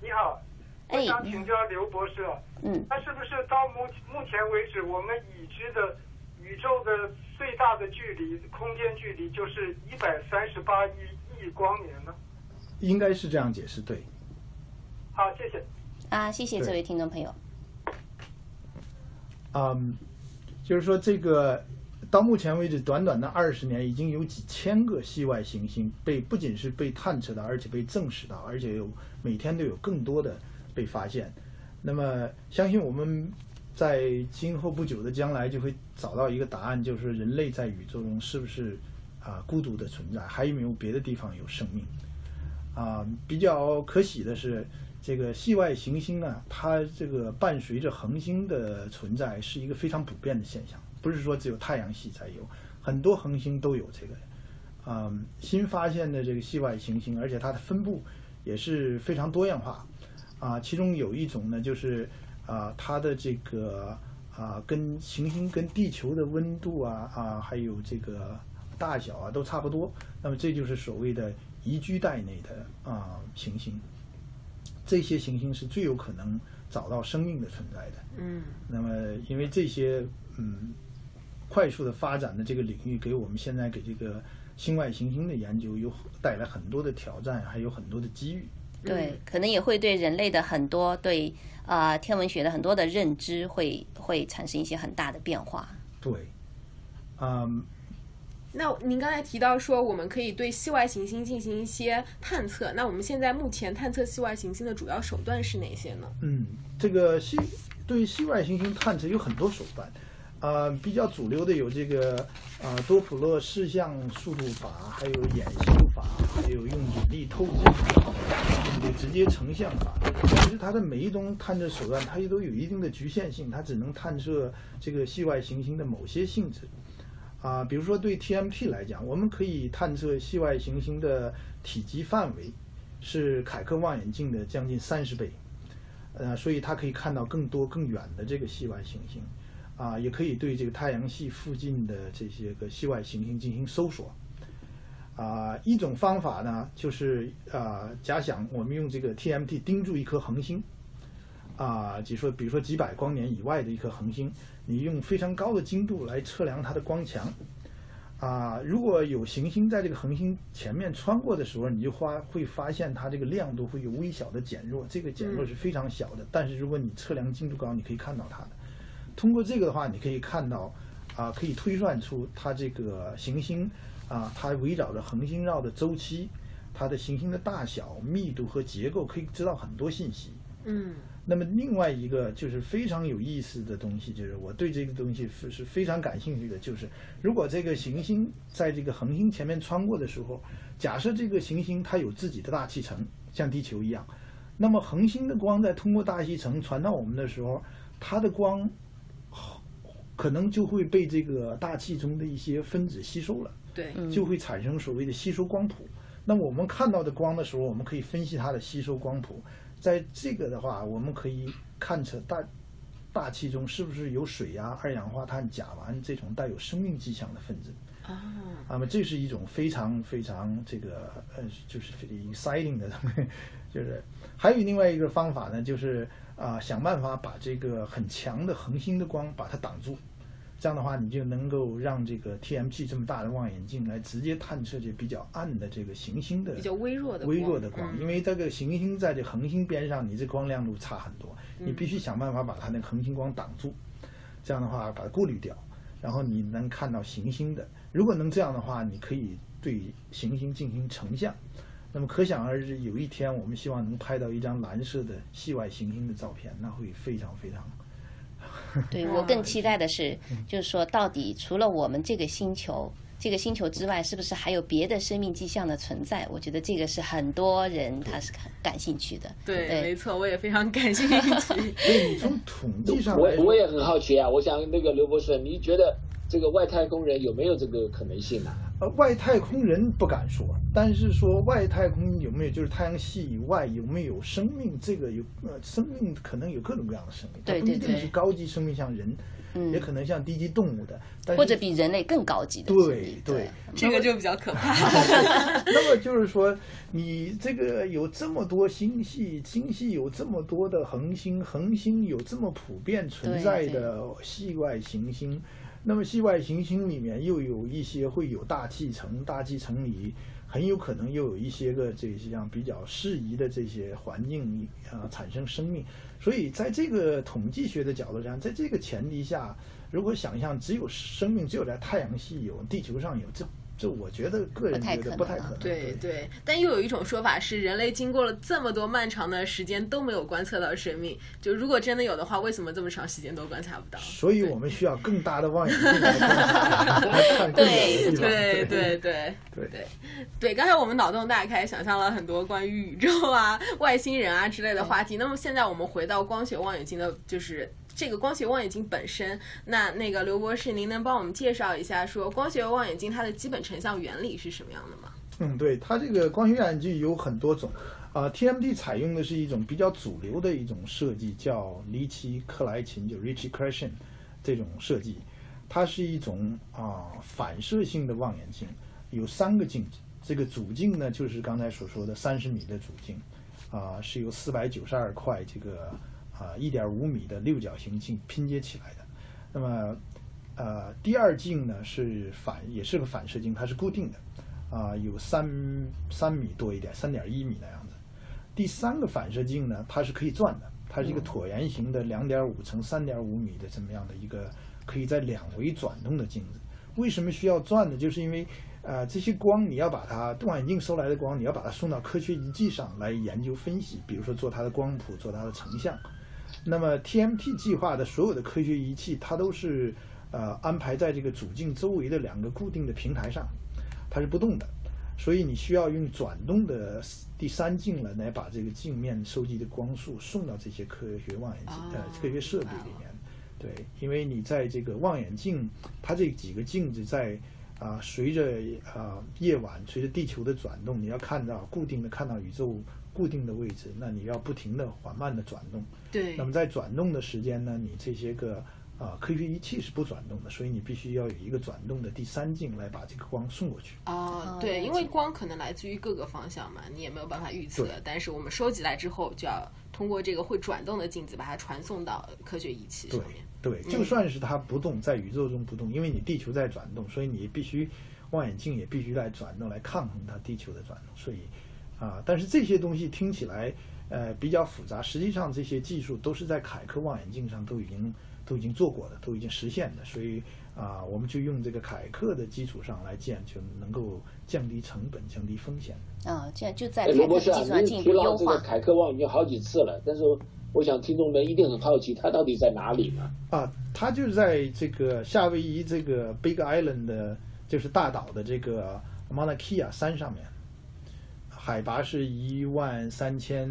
你好，我哎想请教刘博士，嗯，那是不是到目目前为止，我们已知的宇宙的最大的距离，空间距离就是一百三十八亿亿光年呢？应该是这样解释，对。好，谢谢。啊，谢谢这位听众朋友。嗯，就是说这个到目前为止，短短的二十年，已经有几千个系外行星被不仅是被探测到，而且被证实到，而且有每天都有更多的被发现。那么，相信我们在今后不久的将来就会找到一个答案，就是人类在宇宙中是不是啊、孤独的存在，还有没有别的地方有生命？啊，比较可喜的是，这个系外行星呢，它这个伴随着恒星的存在是一个非常普遍的现象，不是说只有太阳系才有，很多恒星都有这个。嗯，新发现的这个系外行星，而且它的分布也是非常多样化。啊，其中有一种呢，就是啊，它的这个啊，跟行星跟地球的温度啊啊，还有这个大小啊都差不多。那么这就是所谓的宜居带内的啊行星。这些行星是最有可能找到生命的存在的。嗯那么，因为这些嗯快速的发展的这个领域，给我们现在给这个星外行星的研究有带来很多的挑战，还有很多的机遇。对，可能也会对人类的很多对呃天文学的很多的认知会会产生一些很大的变化。对，嗯，那您刚才提到说，我们可以对系外行星进行一些探测。那我们现在目前探测系外行星的主要手段是哪些呢？嗯，这个系对系外行星探测有很多手段，呃，比较主流的有这个呃多普勒视向速度法，还有衍星法，还有用引力透镜法，用这个直接成像法。其实它的每一种探测手段，它也都有一定的局限性，它只能探测这个系外行星的某些性质。啊，比如说对 TMT 来讲，我们可以探测系外行星的体积范围是凯克望远镜的将近三十倍。呃，所以它可以看到更多更远的这个系外行星，啊，也可以对这个太阳系附近的这些个系外行星进行搜索。啊，一种方法呢，就是啊，假想我们用这个 TMT 盯住一颗恒星，啊，就说比如说几百光年以外的一颗恒星，你用非常高的精度来测量它的光强。啊，如果有行星在这个恒星前面穿过的时候，你就发会发现它这个亮度会有微小的减弱，这个减弱是非常小的。但是如果你测量精度高，你可以看到它的。通过这个的话，你可以看到，啊，可以推算出它这个行星啊，它围绕着恒星绕的周期，它的行星的大小、密度和结构，可以知道很多信息。嗯那么另外一个就是非常有意思的东西，就是我对这个东西是是非常感兴趣的，就是如果这个行星在这个恒星前面穿过的时候，假设这个行星它有自己的大气层，像地球一样，那么恒星的光在通过大气层传到我们的时候，它的光可能就会被这个大气中的一些分子吸收了，对，就会产生所谓的吸收光谱。那么我们看到的光的时候，我们可以分析它的吸收光谱。在这个的话，我们可以看出大大气中是不是有水呀、二氧化碳、甲烷这种带有生命迹象的分子。啊，那么这是一种非常非常这个呃，就是非常 exciting 的东西。就是还有另外一个方法呢，就是啊、想办法把这个很强的恒星的光把它挡住。这样的话，你就能够让这个 TMT 这么大的望远镜来直接探测这比较暗的这个行星的比较微弱的微弱的光，嗯因为这个行星在这恒星边上，你这光亮度差很多，你必须想办法把它那个恒星光挡住，这样的话把它过滤掉，然后你能看到行星的。如果能这样的话，你可以对行星进行成像。那么可想而知，有一天我们希望能拍到一张蓝色的系外行星的照片，那会非常非常 对我更期待的是，就是说，到底除了我们这个星球，这个星球之外，是不是还有别的生命迹象的存在？我觉得这个是很多人他是很感兴趣的。对，对没错，我也非常感兴趣。从统计上我，我也很好奇啊，我想那个刘博士，你觉得这个外太空人有没有这个可能性呢、呃，外太空人不敢说，但是说外太空有没有，就是太阳系以外有没有生命，这个有呃，生命可能有各种各样的生命，它对不一定对对是高级生命像人，嗯也可能像低级动物的，但是或者比人类更高级的对。对，这个就比较可怕。那么就是说，你这个有这么多星系，星系有这么多的恒星，恒星有这么普遍存在的系外行星，那么系外行星里面又有一些会有大气层，大气层里很有可能又有一些个这些样比较适宜的这些环境啊、产生生命，所以在这个统计学的角度上，在这个前提下，如果想象只有生命只有在太阳系有，地球上有，这这我觉得个人觉得不太可能。对对，但又有一种说法是，人类经过了这么多漫长的时间都没有观测到生命。就如果真的有的话，为什么这么长时间都观察不到？所以我们需要更大的望远镜 来观察来看更远的地方。对对对对对对，刚才我们脑洞大开，想象了很多关于宇宙啊、外星人啊之类的话题。那么现在我们回到光学望远镜的，就是这个光学望远镜本身。那那个刘博士，您能帮我们介绍一下，说光学望远镜它的基本成像原理是什么样的吗？嗯，对，它这个光学望远镜有很多种，啊、t m d 采用的是一种比较主流的一种设计，叫离奇克莱琴，就 Richie Crescent 这种设计。它是一种啊、反射性的望远镜，有三个镜子。这个主镜呢，就是刚才所说的三十米的主镜，啊、是由四百九十二块这个啊一点五米的六角形镜拼接起来的。那么，呃，第二镜呢是反，也是个反射镜，它是固定的。啊、有三三米多一点，三点一米那样子。第三个反射镜呢，它是可以转的，它是一个椭圆形的两点五乘三点五米的这么样的一个可以在两维转动的镜子。为什么需要转呢？就是因为呃这些光你要把它望远镜收来的光，你要把它送到科学仪器上来研究分析，比如说做它的光谱，做它的成像。那么 TMT 计划的所有的科学仪器，它都是呃安排在这个主镜周围的两个固定的平台上，它是不动的，所以你需要用转动的第三镜了来把这个镜面收集的光束送到这些科学望远镜、呃科学设备里面。对，因为你在这个望远镜，它这几个镜子在啊、随着啊、夜晚随着地球的转动，你要看到固定的看到宇宙固定的位置，那你要不停的缓慢的转动。对那么在转动的时间呢，你这些个啊、科学仪器是不转动的，所以你必须要有一个转动的第三镜来把这个光送过去。哦，对，因为光可能来自于各个方向嘛，你也没有办法预测对。但是我们收集来之后，就要通过这个会转动的镜子，把它传送到科学仪器上对面。对，就算是它不动，在宇宙中不动，因为你地球在转动，所以你必须望远镜也必须来转动，来抗衡它地球的转动。所以啊，但是这些东西听起来呃比较复杂，实际上这些技术都是在凯克望远镜上都已经都已经做过的，都已经实现的，所以啊，我们就用这个凯克的基础上来建，就能够降低成本、降低风险。啊，这样就在哎，凯克罗博士啊的基础，上您进一步优提到这个。凯克望远镜好几次了，但是我想听众们一定很好奇，它到底在哪里呢？啊，它就在这个夏威夷这个 Big Island 的，就是大岛的这个 Mauna Kea 山上面，海拔是一万三千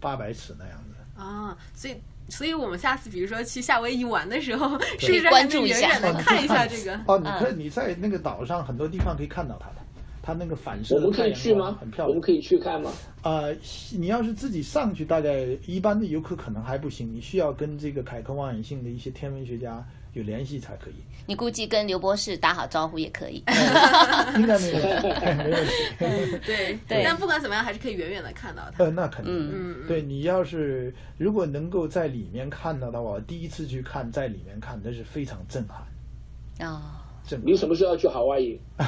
八百尺那样子。啊，所以。所以我们下次比如说去夏威夷玩的时候，是不是还能远关注一下远的看一下这个？哦，你可以你在那个岛上很多地方可以看到它的，它那个反射我们可的太阳以去吗很？漂亮。我们可以去看吗？呃，你要是自己上去，大概一般的游客可能还不行，你需要跟这个凯克望远镜的一些天文学家有联系才可以。你估计跟刘博士打好招呼也可以。应该没有没问题。对对但不管怎么样，还是可以远远的看到他。呃，那肯定。嗯对你要是如果能够在里面看到的话，我第一次去看，在里面看，那是非常震撼，啊、震撼。你什么时候要去好哇伊好，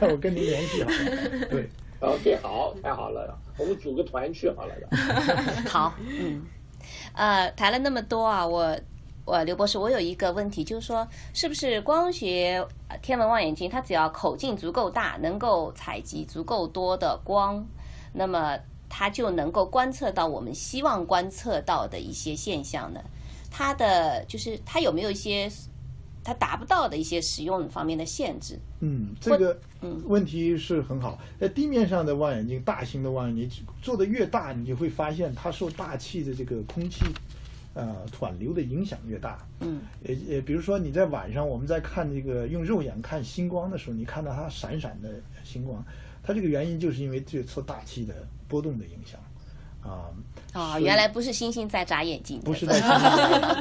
那我跟您联系好了。对，？OK，好，太好了，我们组个团去好了的。好，嗯，呃，谈了那么多啊，我我刘博士，我有一个问题，就是说，是不是光学呃天文望远镜，它只要口径足够大，能够采集足够多的光，那么它就能够观测到我们希望观测到的一些现象呢？它的就是它有没有一些它达不到的一些使用方面的限制？嗯，这个问题是很好。在地面上的望远镜，大型的望远镜做的越大，你就会发现它受大气的这个空气。呃，湍流的影响越大，嗯，也也，比如说你在晚上我们在看这个用肉眼看星光的时候，你看到它闪闪的星光，它这个原因就是因为这次大气的波动的影响，啊、哦，原来不是星星在眨眼睛，不是在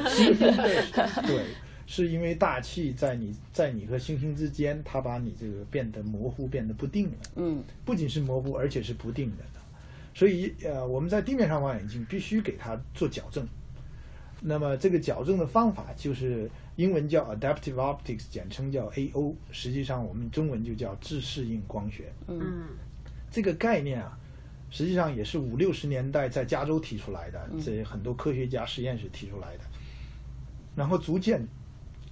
星星的，对，是因为大气在你在你和星星之间，它把你这个变得模糊，变得不定了。嗯不仅是模糊，而且是不定的。所以呃，我们在地面上望远镜必须给它做矫正。那么这个矫正的方法就是英文叫 adaptive optics，简称叫 AO，实际上我们中文就叫自适应光学。嗯这个概念啊，实际上也是五六十年代在加州提出来的，这很多科学家实验室提出来的。然后逐渐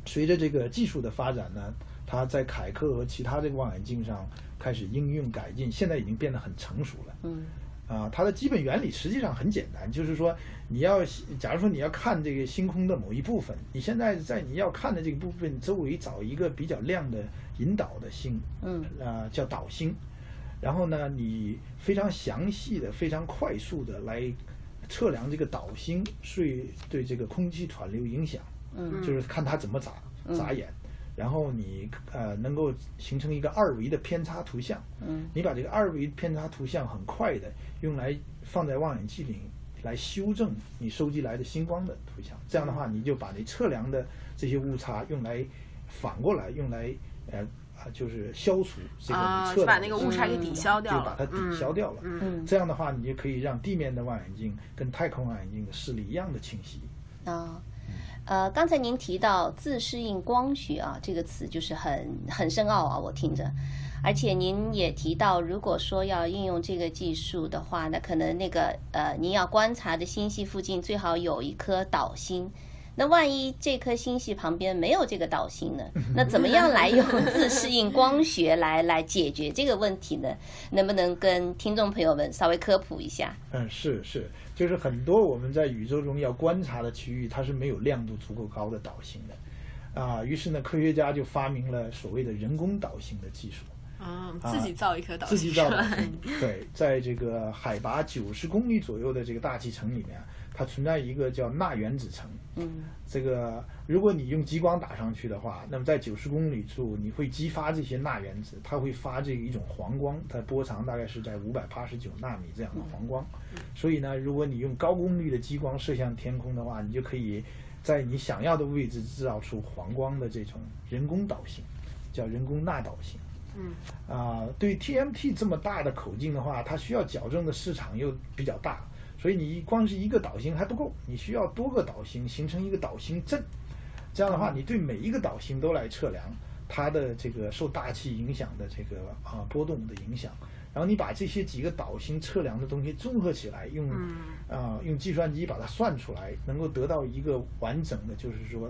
随着这个技术的发展呢，它在凯克和其他这个望远镜上开始应用改进，现在已经变得很成熟了。嗯啊，它的基本原理实际上很简单，就是说你要假如说你要看这个星空的某一部分，你现在在你要看的这个部分周围找一个比较亮的引导的星，嗯，啊叫导星，然后呢，你非常详细的、非常快速的来测量这个导星对对这个空气湍流影响，嗯就是看它怎么眨眨眼。然后你呃能够形成一个二维的偏差图像，嗯，你把这个二维偏差图像很快的用来放在望远镜里来修正你收集来的星光的图像，这样的话你就把你测量的这些误差用来反过来用来呃啊就是消除这个测就把那个误误差给抵消掉了，就把它抵消掉了。嗯嗯。这样的话，你就可以让地面的望远镜跟太空望远镜的视力一样的清晰。啊，呃，刚才您提到自适应光学啊，这个词就是很很深奥啊，我听着。而且您也提到，如果说要应用这个技术的话，那可能那个呃，您要观察的星系附近最好有一颗导星。那万一这颗星系旁边没有这个导星呢？那怎么样来用自适应光学来来解决这个问题呢？能不能跟听众朋友们稍微科普一下？嗯，是是，就是很多我们在宇宙中要观察的区域，它是没有亮度足够高的导星的，啊，于是呢，科学家就发明了所谓的人工导星的技术。啊，自己造一颗导自己造导星，对，在这个海拔九十公里左右的这个大气层里面，它存在一个叫钠原子层。嗯这个如果你用激光打上去的话，那么在九十公里处，你会激发这些钠原子，它会发这一种黄光，它波长大概是在五百八十九纳米这样的黄光。所以呢，如果你用高功率的激光射向天空的话，你就可以在你想要的位置制造出黄光的这种人工导星，叫人工钠导星。嗯啊、对 TMT 这么大的口径的话，它需要矫正的市场又比较大，所以你光是一个导星还不够，你需要多个导星形成一个导星阵。这样的话，你对每一个导星都来测量它的这个受大气影响的这个啊、波动的影响，然后你把这些几个导星测量的东西综合起来，用啊、用计算机把它算出来，能够得到一个完整的，就是说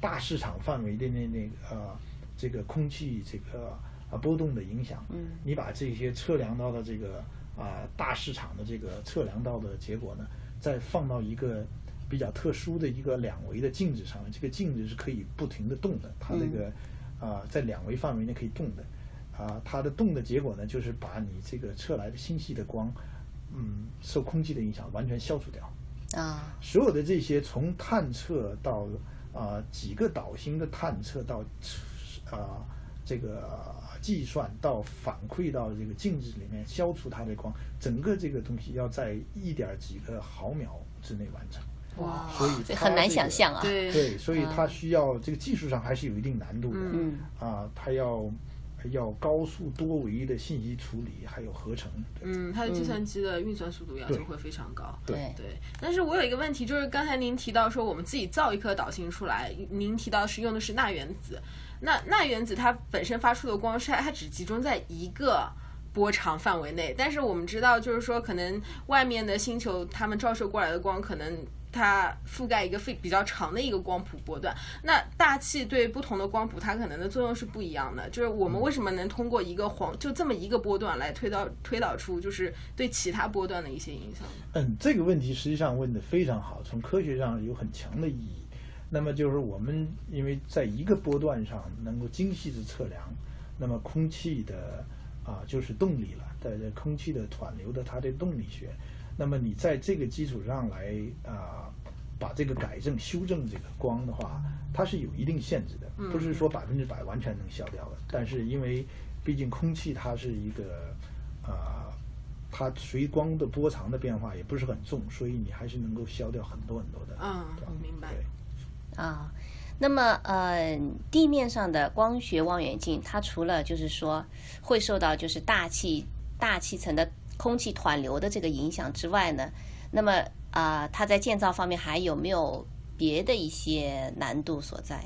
大市场范围的那那个呃这个空气这个啊波动的影响。嗯，你把这些测量到的这个啊、大市场的这个测量到的结果呢，再放到一个比较特殊的一个两维的镜子上面，这个镜子是可以不停的动的，它这个啊、在两维范围内可以动的。啊，它的动的结果呢，就是把你这个测来的星系的光，嗯，受空气的影响完全消除掉。啊，所有的这些从探测到啊、几个导星的探测到啊、这个计算到反馈到这个镜子里面消除它的光，整个这个东西要在一点几个毫秒之内完成。哇，所以它这很难想象啊。对对，所以它需要这个技术上还是有一定难度的。嗯啊，它要要高速多维的信息处理，还有合成。嗯，它的计算机的运算速度要求会非常高。对对，但是我有一个问题，就是刚才您提到说我们自己造一颗导星出来，您提到是用的是钠原子，那钠原子它本身发出的光是它它只集中在一个。波长范围内，但是我们知道，就是说，可能外面的星球它们照射过来的光，可能它覆盖一个非比较长的一个光谱波段。那大气对不同的光谱，它可能的作用是不一样的。就是我们为什么能通过一个黄就这么一个波段来推导推导出就是对其他波段的一些影响？嗯，这个问题实际上问的非常好，从科学上有很强的意义。那么就是我们因为在一个波段上能够精细的测量，那么空气的啊就是动力了，在这空气的湍流的它的动力学，那么你在这个基础上来啊把这个改正修正这个光的话，它是有一定限制的，不是说百分之百完全能消掉的。但是因为毕竟空气它是一个啊。它随光的波长的变化也不是很重，所以你还是能够消掉很多很多的。嗯对吧，明白。啊，那么呃，地面上的光学望远镜，它除了就是说会受到就是大气大气层的空气湍流的这个影响之外呢，那么啊、它在建造方面还有没有别的一些难度所在？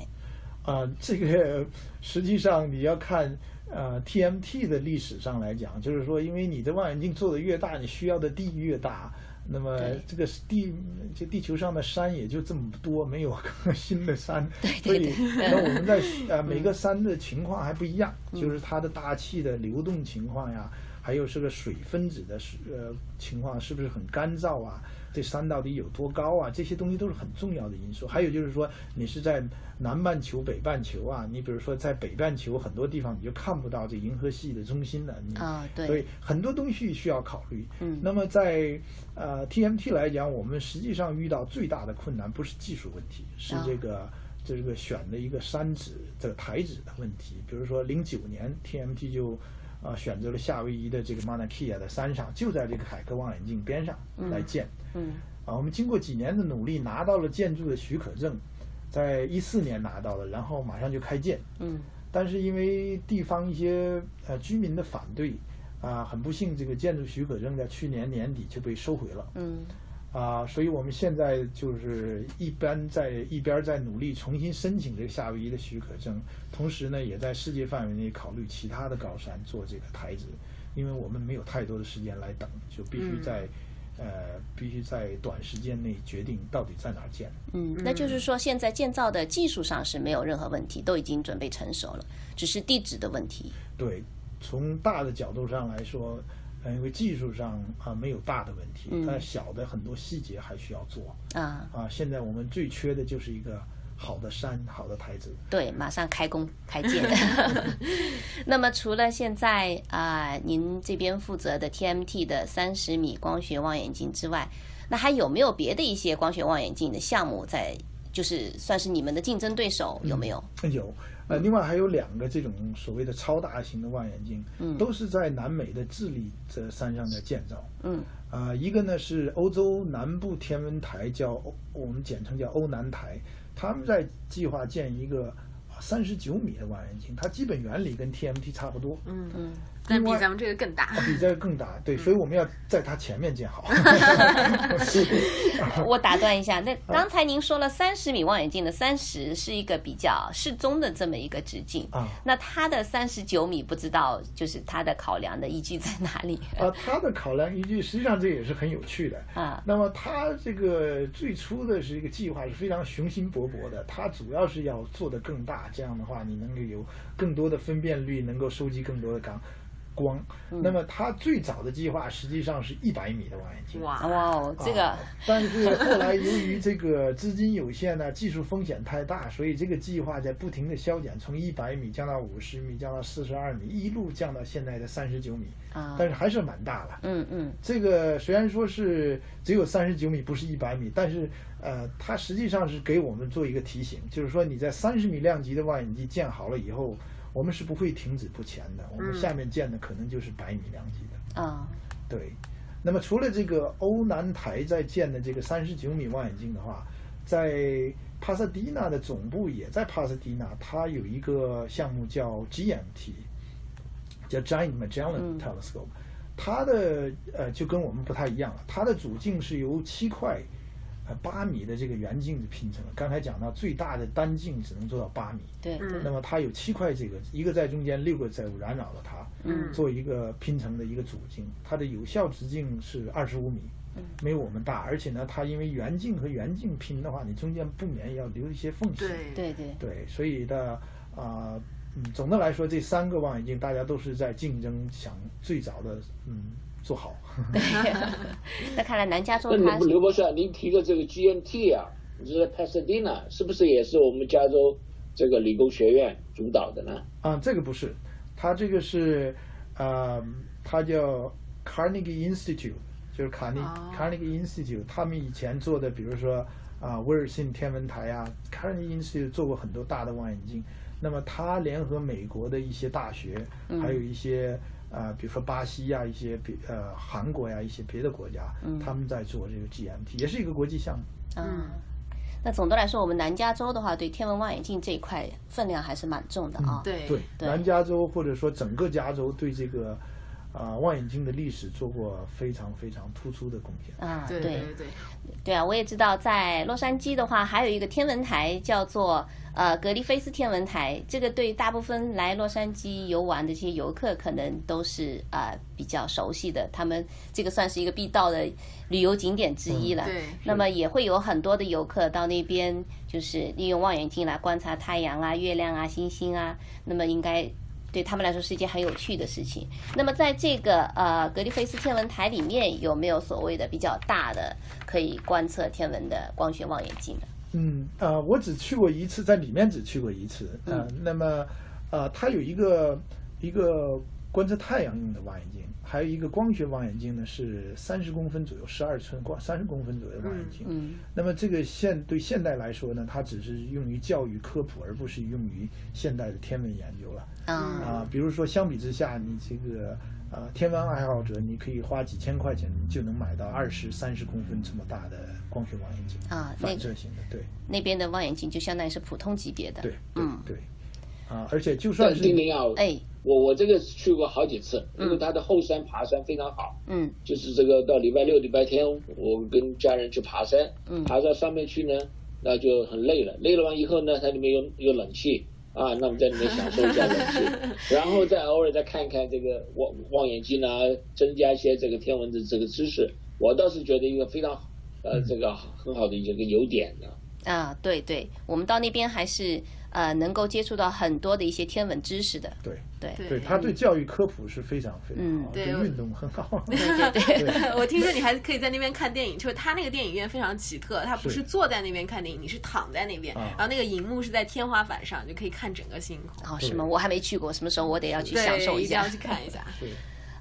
啊、这个实际上你要看呃 TMT 的历史上来讲，就是说，因为你的望远镜做的越大，你需要的地越大。那么这个地，这地球上的山也就这么多，没有更新的山，所以那我们在呃每个山的情况还不一样，就是它的大气的流动情况呀，还有这个水分子的呃情况是不是很干燥啊？这山到底有多高啊？这些东西都是很重要的因素。还有就是说，你是在南半球、北半球啊，你比如说在北半球很多地方你就看不到这银河系的中心了，你啊对所以很多东西需要考虑。嗯那么在呃 TMT 来讲，我们实际上遇到最大的困难不是技术问题，是啊这个。这个选的一个山址这个台址的问题，比如说零九年 TMT 就啊、选择了夏威夷的这个 Mauna Kea 的山上，就在这个海科望远镜边上来建。嗯啊，我们经过几年的努力，拿到了建筑的许可证，在一四年拿到了，然后马上就开建。嗯但是因为地方一些呃居民的反对，啊、很不幸，这个建筑许可证在去年年底就被收回了。嗯啊，所以我们现在就是一般在一边在努力重新申请这个夏威夷的许可证，同时呢，也在世界范围内考虑其他的高山做这个台子，因为我们没有太多的时间来等，就必须在、呃必须在短时间内决定到底在哪儿建。嗯，那就是说现在建造的技术上是没有任何问题，都已经准备成熟了，只是地址的问题。对，从大的角度上来说，呃，因为技术上啊没有大的问题，嗯但小的很多细节还需要做啊，啊。现在我们最缺的就是一个好的山、好的台子。对，马上开工开建。那么除了现在啊、您这边负责的 TMT 的三十米光学望远镜之外，那还有没有别的一些光学望远镜的项目在？就是算是你们的竞争对手有没有？有，呃，另外还有两个这种所谓的超大型的望远镜，嗯都是在南美的智利这山上在建造。嗯啊、一个呢是欧洲南部天文台，叫欧我们简称叫欧南台，他们在计划建一个三十九米的望远镜，它基本原理跟 TMT 差不多。嗯嗯但比咱们这个更大。啊比这个更大，对，所以我们要在它前面建好。我打断一下，那刚才您说了三十米望远镜的三十是一个比较适中的这么一个直径，啊那它的三十九米不知道就是它的考量的依据在哪里？啊，它的考量依据实际上这也是很有趣的啊那么它这个最初的是一个计划是非常雄心勃勃的，它主要是要做的更大，这样的话你能够有更多的分辨率，能够收集更多的光光。嗯那么它最早的计划实际上是一百米的望远镜。哇，哇哦，这个啊但是后来由于这个资金有限呢，技术风险太大，所以这个计划在不停的削减，从一百米降到五十米，降到四十二米，一路降到现在的三十九米，啊，但是还是蛮大了。嗯嗯这个虽然说是只有三十九米，不是一百米，但是呃，它实际上是给我们做一个提醒，就是说你在三十米量级的望远镜建好了以后，我们是不会停止不前的，我们下面建的可能就是百米量级的。啊对，那么除了这个欧南台在建的这个三十九米望远镜的话，在帕萨迪纳的总部也在帕萨迪纳，它有一个项目叫 GMT，叫 Giant Magellan 嗯 Telescope，、它的呃就跟我们不太一样了，它的主镜是由七块。呃，八米的这个圆镜子拼成了。刚才讲到，最大的单镜只能做到八米，对对那么它有七块这个，一个在中间，六个在环绕了它，嗯做一个拼成的一个主镜。它的有效直径是二十五米，嗯没有我们大，而且呢，它因为圆镜和圆镜拼的话，你中间不免要留一些缝隙。对对对，对，所以的啊、嗯，总的来说，这三个望远镜大家都是在竞争，想最早的嗯做好。那看来南加州那它刘刘博士啊，您提的这个 GMT 啊，你是在 Pasadena，是不是也是我们加州这个理工学院主导的呢？啊，这个不是，它这个是，呃，它叫 Carnegie Institute，就是卡内、哦 Carnegie Institute，他们以前做的，比如说啊，威尔逊天文台啊，Carnegie Institute 做过很多大的望远镜。那么它联合美国的一些大学，还有一些啊、呃比如说巴西呀、一些别呃韩国呀、一些别的国家，他们在做这个 GMT，也是一个国际项目。嗯。那总的来说，我们南加州的话，对天文望远镜这一块分量还是蛮重的啊。对对，对南加州或者说整个加州对这个啊、望远镜的历史做过非常非常突出的贡献。啊，对对对，对啊，我也知道，在洛杉矶的话，还有一个天文台叫做呃格里菲斯天文台。这个对大部分来洛杉矶游玩的这些游客，可能都是呃比较熟悉的。他们这个算是一个必到的旅游景点之一了。对那么也会有很多的游客到那边，就是利用望远镜来观察太阳啊、月亮啊、星星啊。那么应该。对他们来说是一件很有趣的事情。那么在这个呃格里菲斯天文台里面，有没有所谓的比较大的可以观测天文的光学望远镜呢？嗯，呃，我只去过一次，在里面只去过一次。呃，那么，呃，它有一个一个观测太阳用的望远镜，还有一个光学望远镜呢，是三十公分左右，十二寸光三十公分左右的望远镜。嗯那么这个现对现代来说呢，它只是用于教育科普，而不是用于现代的天文研究了。啊啊，比如说相比之下，你这个呃天文爱好者，你可以花几千块钱，就能买到二十三十公分这么大的光学望远镜啊那反射型的，对。那边的望远镜就相当于是普通级别的。对对嗯，对，啊，而且就算是丁玲啊，哎，我我这个去过好几次，因为它的后山爬山非常好，嗯。就是这个到礼拜六、礼拜天，我跟家人去爬山，嗯。爬到上面去呢，那就很累了，累了完以后呢，它里面有有冷气啊，那么在里面享受一下人气，然后再偶尔再看一看这个望望远镜啊，增加一些这个天文的这个知识，我倒是觉得一个非常呃这个很好的一个优点呢。啊，对对，我们到那边还是呃能够接触到很多的一些天文知识的。对对对，他对教育科普是非常非常嗯好，对对运动很好。对 对对，我听说你还可以在那边看电影，就是他那个电影院非常奇特，他不是是坐在那边看电影，你是躺在那边，啊然后那个荧幕是在天花板上，就可以看整个星空。哦，是吗？我还没去过，什么时候我得要去享受一下，一定下要。去看一下。对，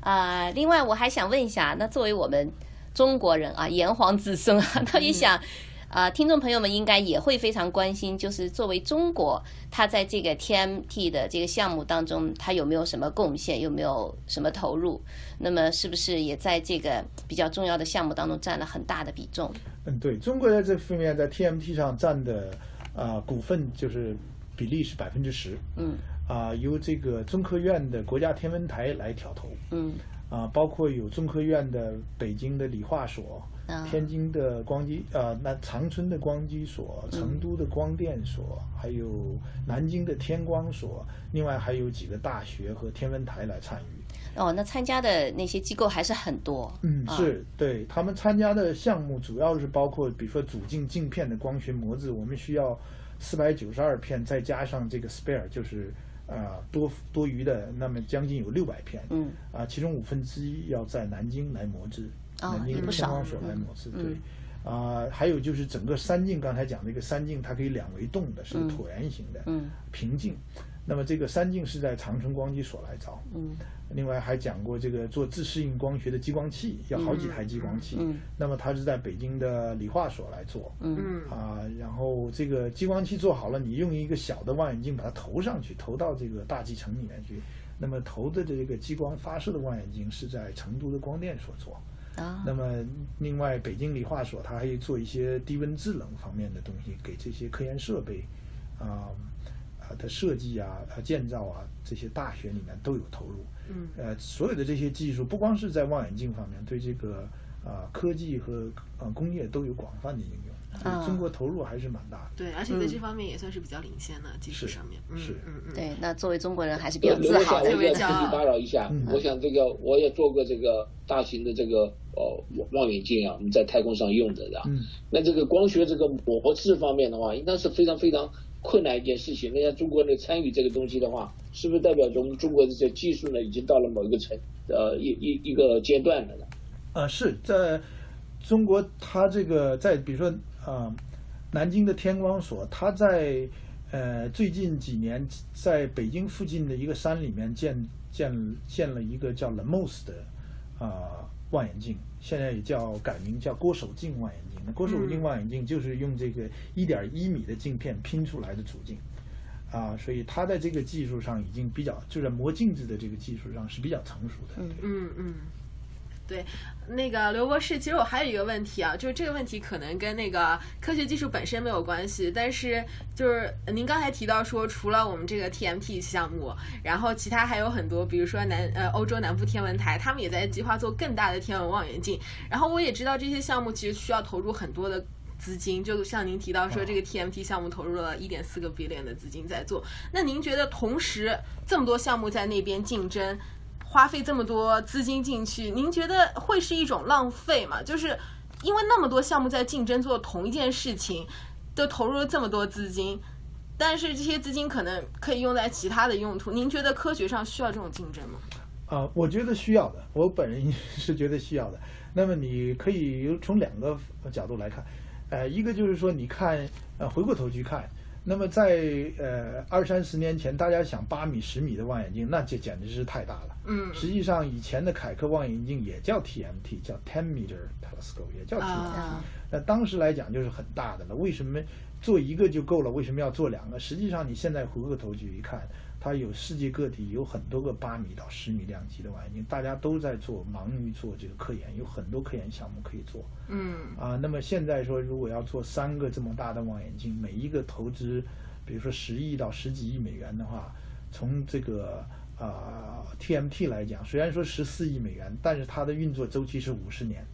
啊、另外我还想问一下，那作为我们中国人啊，炎黄子孙啊，到底想。啊、听众朋友们应该也会非常关心，就是作为中国，它在这个 TMT 的这个项目当中，它有没有什么贡献，有没有什么投入？那么是不是也在这个比较重要的项目当中占了很大的比重？嗯，对中国在这方面在 TMT 上占的啊、股份就是比例是百分之十。嗯啊、由这个中科院的国家天文台来挑头，嗯啊、包括有中科院的北京的理化所、啊天津的光机呃，那长春的光机所、成都的光电所，还有南京的天光所，另外还有几个大学和天文台来参与。哦，那参加的那些机构还是很多。嗯，啊是对他们参加的项目主要是包括，比如说主镜镜片的光学模子，我们需要四百九十二片，再加上这个 spare，就是啊、多多余的，那么将近有六百片。嗯啊，其中五分之一要在南京来磨制，哦南京也不少天光所来磨制，嗯对。啊，还有就是整个三径，刚才讲那个三径，它可以两维动的，是嗯椭圆形的，嗯平镜。那么这个三镜是在长春光机所来造。嗯另外还讲过这个做自适应光学的激光器，要好几台激光器。嗯那么它是在北京的理化所来做。嗯嗯啊，然后这个激光器做好了，你用一个小的望远镜把它投上去，投到这个大气层里面去。那么投的这个激光发射的望远镜是在成都的光电所做。啊那么另外北京理化所它还有做一些低温制冷方面的东西，给这些科研设备啊啊的设计啊、啊建造啊这些大学里面都有投入。嗯呃，所有的这些技术不光是在望远镜方面，对这个啊、科技和呃工业都有广泛的应用，所啊中国投入还是蛮大的。对，而且在这方面也算是比较领先的技术是上面。嗯是嗯嗯，对，那作为中国人还是比较自豪特别骄傲己打扰一下，嗯我想这个我也做过这个大型的这个呃望远镜啊，我们在太空上用的的。嗯，那这个光学这个模制方面的话，应该是非常非常困难一件事情。那像中国人参与这个东西的话，是不是代表着我们中国的这技术呢，已经到了某一个层呃一一一个阶段了呢？呃，是在中国，它这个在比如说啊、南京的天光所，它在呃最近几年在北京附近的一个山里面建建建了一个叫 Lemos 的啊、望远镜，现在也叫改名叫郭守敬望远镜。那郭守敬望远镜就是用这个一点一米的镜片拼出来的主镜。啊，所以它在这个技术上已经比较，就是磨镜子的这个技术上是比较成熟的。嗯嗯嗯，对，那个刘博士，其实我还有一个问题啊，就是这个问题可能跟那个科学技术本身没有关系，但是就是您刚才提到说，除了我们这个 TMT 项目，然后其他还有很多，比如说南呃欧洲南部天文台，他们也在计划做更大的天文望远镜，然后我也知道这些项目其实需要投入很多的。资金就像您提到说，这个 TMT 项目投入了一点四个 billion 的资金在做。那您觉得同时这么多项目在那边竞争，花费这么多资金进去，您觉得会是一种浪费吗？就是因为那么多项目在竞争做同一件事情，都投入了这么多资金，但是这些资金可能可以用在其他的用途。您觉得科学上需要这种竞争吗？啊、我觉得需要的，我本人是觉得需要的。那么你可以从两个角度来看，呃，一个就是说，你看，呃，回过头去看，那么在呃二三十年前，大家想八米、十米的望远镜，那就简直是太大了。嗯实际上，以前的凯克望远镜也叫 TMT，叫 Ten Meter Telescope，也叫 TMT。啊那当时来讲就是很大的了，为什么做一个就够了？为什么要做两个？实际上你现在回过头去一看，它有世界各地有很多个八米到十米量级的望远镜，大家都在做，忙于做这个科研，有很多科研项目可以做嗯啊。那么现在说，如果要做三个这么大的望远镜，每一个投资，比如说十亿到十几亿美元的话，从这个啊、TMT 来讲，虽然说十四亿美元，但是它的运作周期是五十年。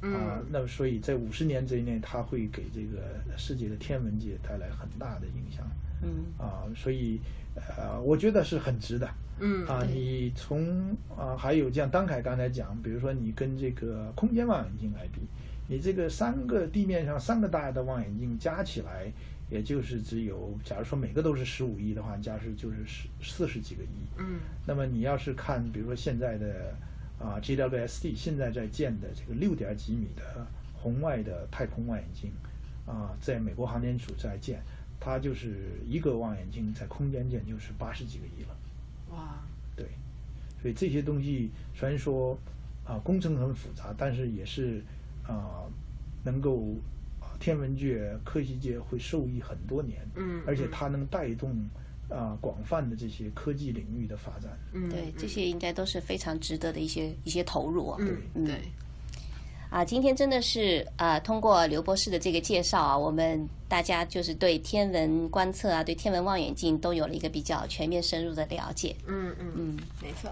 啊、那么所以在五十年之内，它会给这个世界的天文界带来很大的影响。嗯啊、所以呃，我觉得是很值的。嗯啊，你从啊、还有像当凯刚才讲，比如说你跟这个空间望远镜来比，你这个三个地面上三个大的望远镜加起来，也就是只有，假如说每个都是十五亿的话，加是就是十四十几个亿。嗯那么你要是看，比如说现在的啊 GWSD 现在在建的这个六点几米的红外的太空望远镜啊，在美国航天署在建，它就是一个望远镜在空间建就是八十几个亿了。哇对，所以这些东西虽然说啊、工程很复杂，但是也是啊、能够啊天文界、科学界会受益很多年，嗯嗯而且它能带动啊、广泛的这些科技领域的发展。嗯对，这些应该都是非常值得的一些一些投入啊。嗯嗯对啊，今天真的是呃，通过刘博士的这个介绍啊，我们大家就是对天文观测啊，对天文望远镜都有了一个比较全面深入的了解。嗯嗯嗯，没错。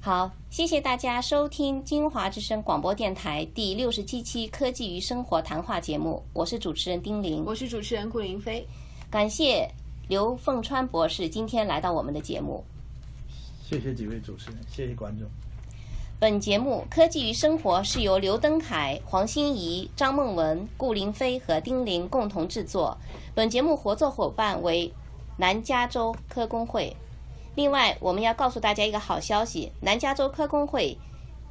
好，谢谢大家收听金华之声广播电台第六十七期科技与生活谈话节目，我是主持人丁玲，我是主持人顾林飞，感谢刘凤川博士今天来到我们的节目。谢谢几位主持人，谢谢观众。本节目《科技与生活》是由刘登凯、黄欣怡、张梦文、顾林飞和丁玲共同制作。本节目合作伙伴为南加州科工会。另外，我们要告诉大家一个好消息：南加州科工会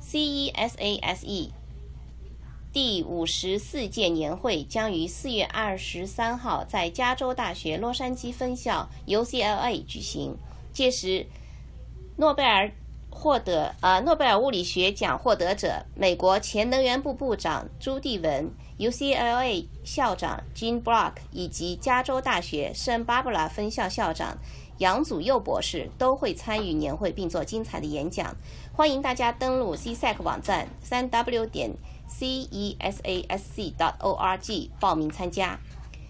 （CESASE） 第五十四届年会将于四月二十三号在加州大学洛杉矶分校 （UCLA） 举行。届时，诺贝尔。获得呃诺贝尔物理学奖获得者，美国前能源部部长朱棣文、UCLA 校长 Jean Block 以及加州大学圣巴布拉分校校长杨祖佑博士都会参与年会并做精彩的演讲。欢迎大家登录 CSAC 网站三 W 点 CESASC 点 org 报名参加。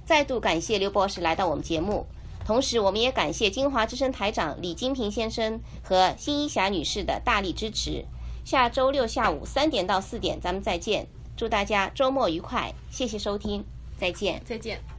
再度感谢刘博士来到我们节目。同时，我们也感谢金华之声台长李金平先生和辛一霞女士的大力支持。下周六下午三点到四点，咱们再见。祝大家周末愉快，谢谢收听，再见，再见。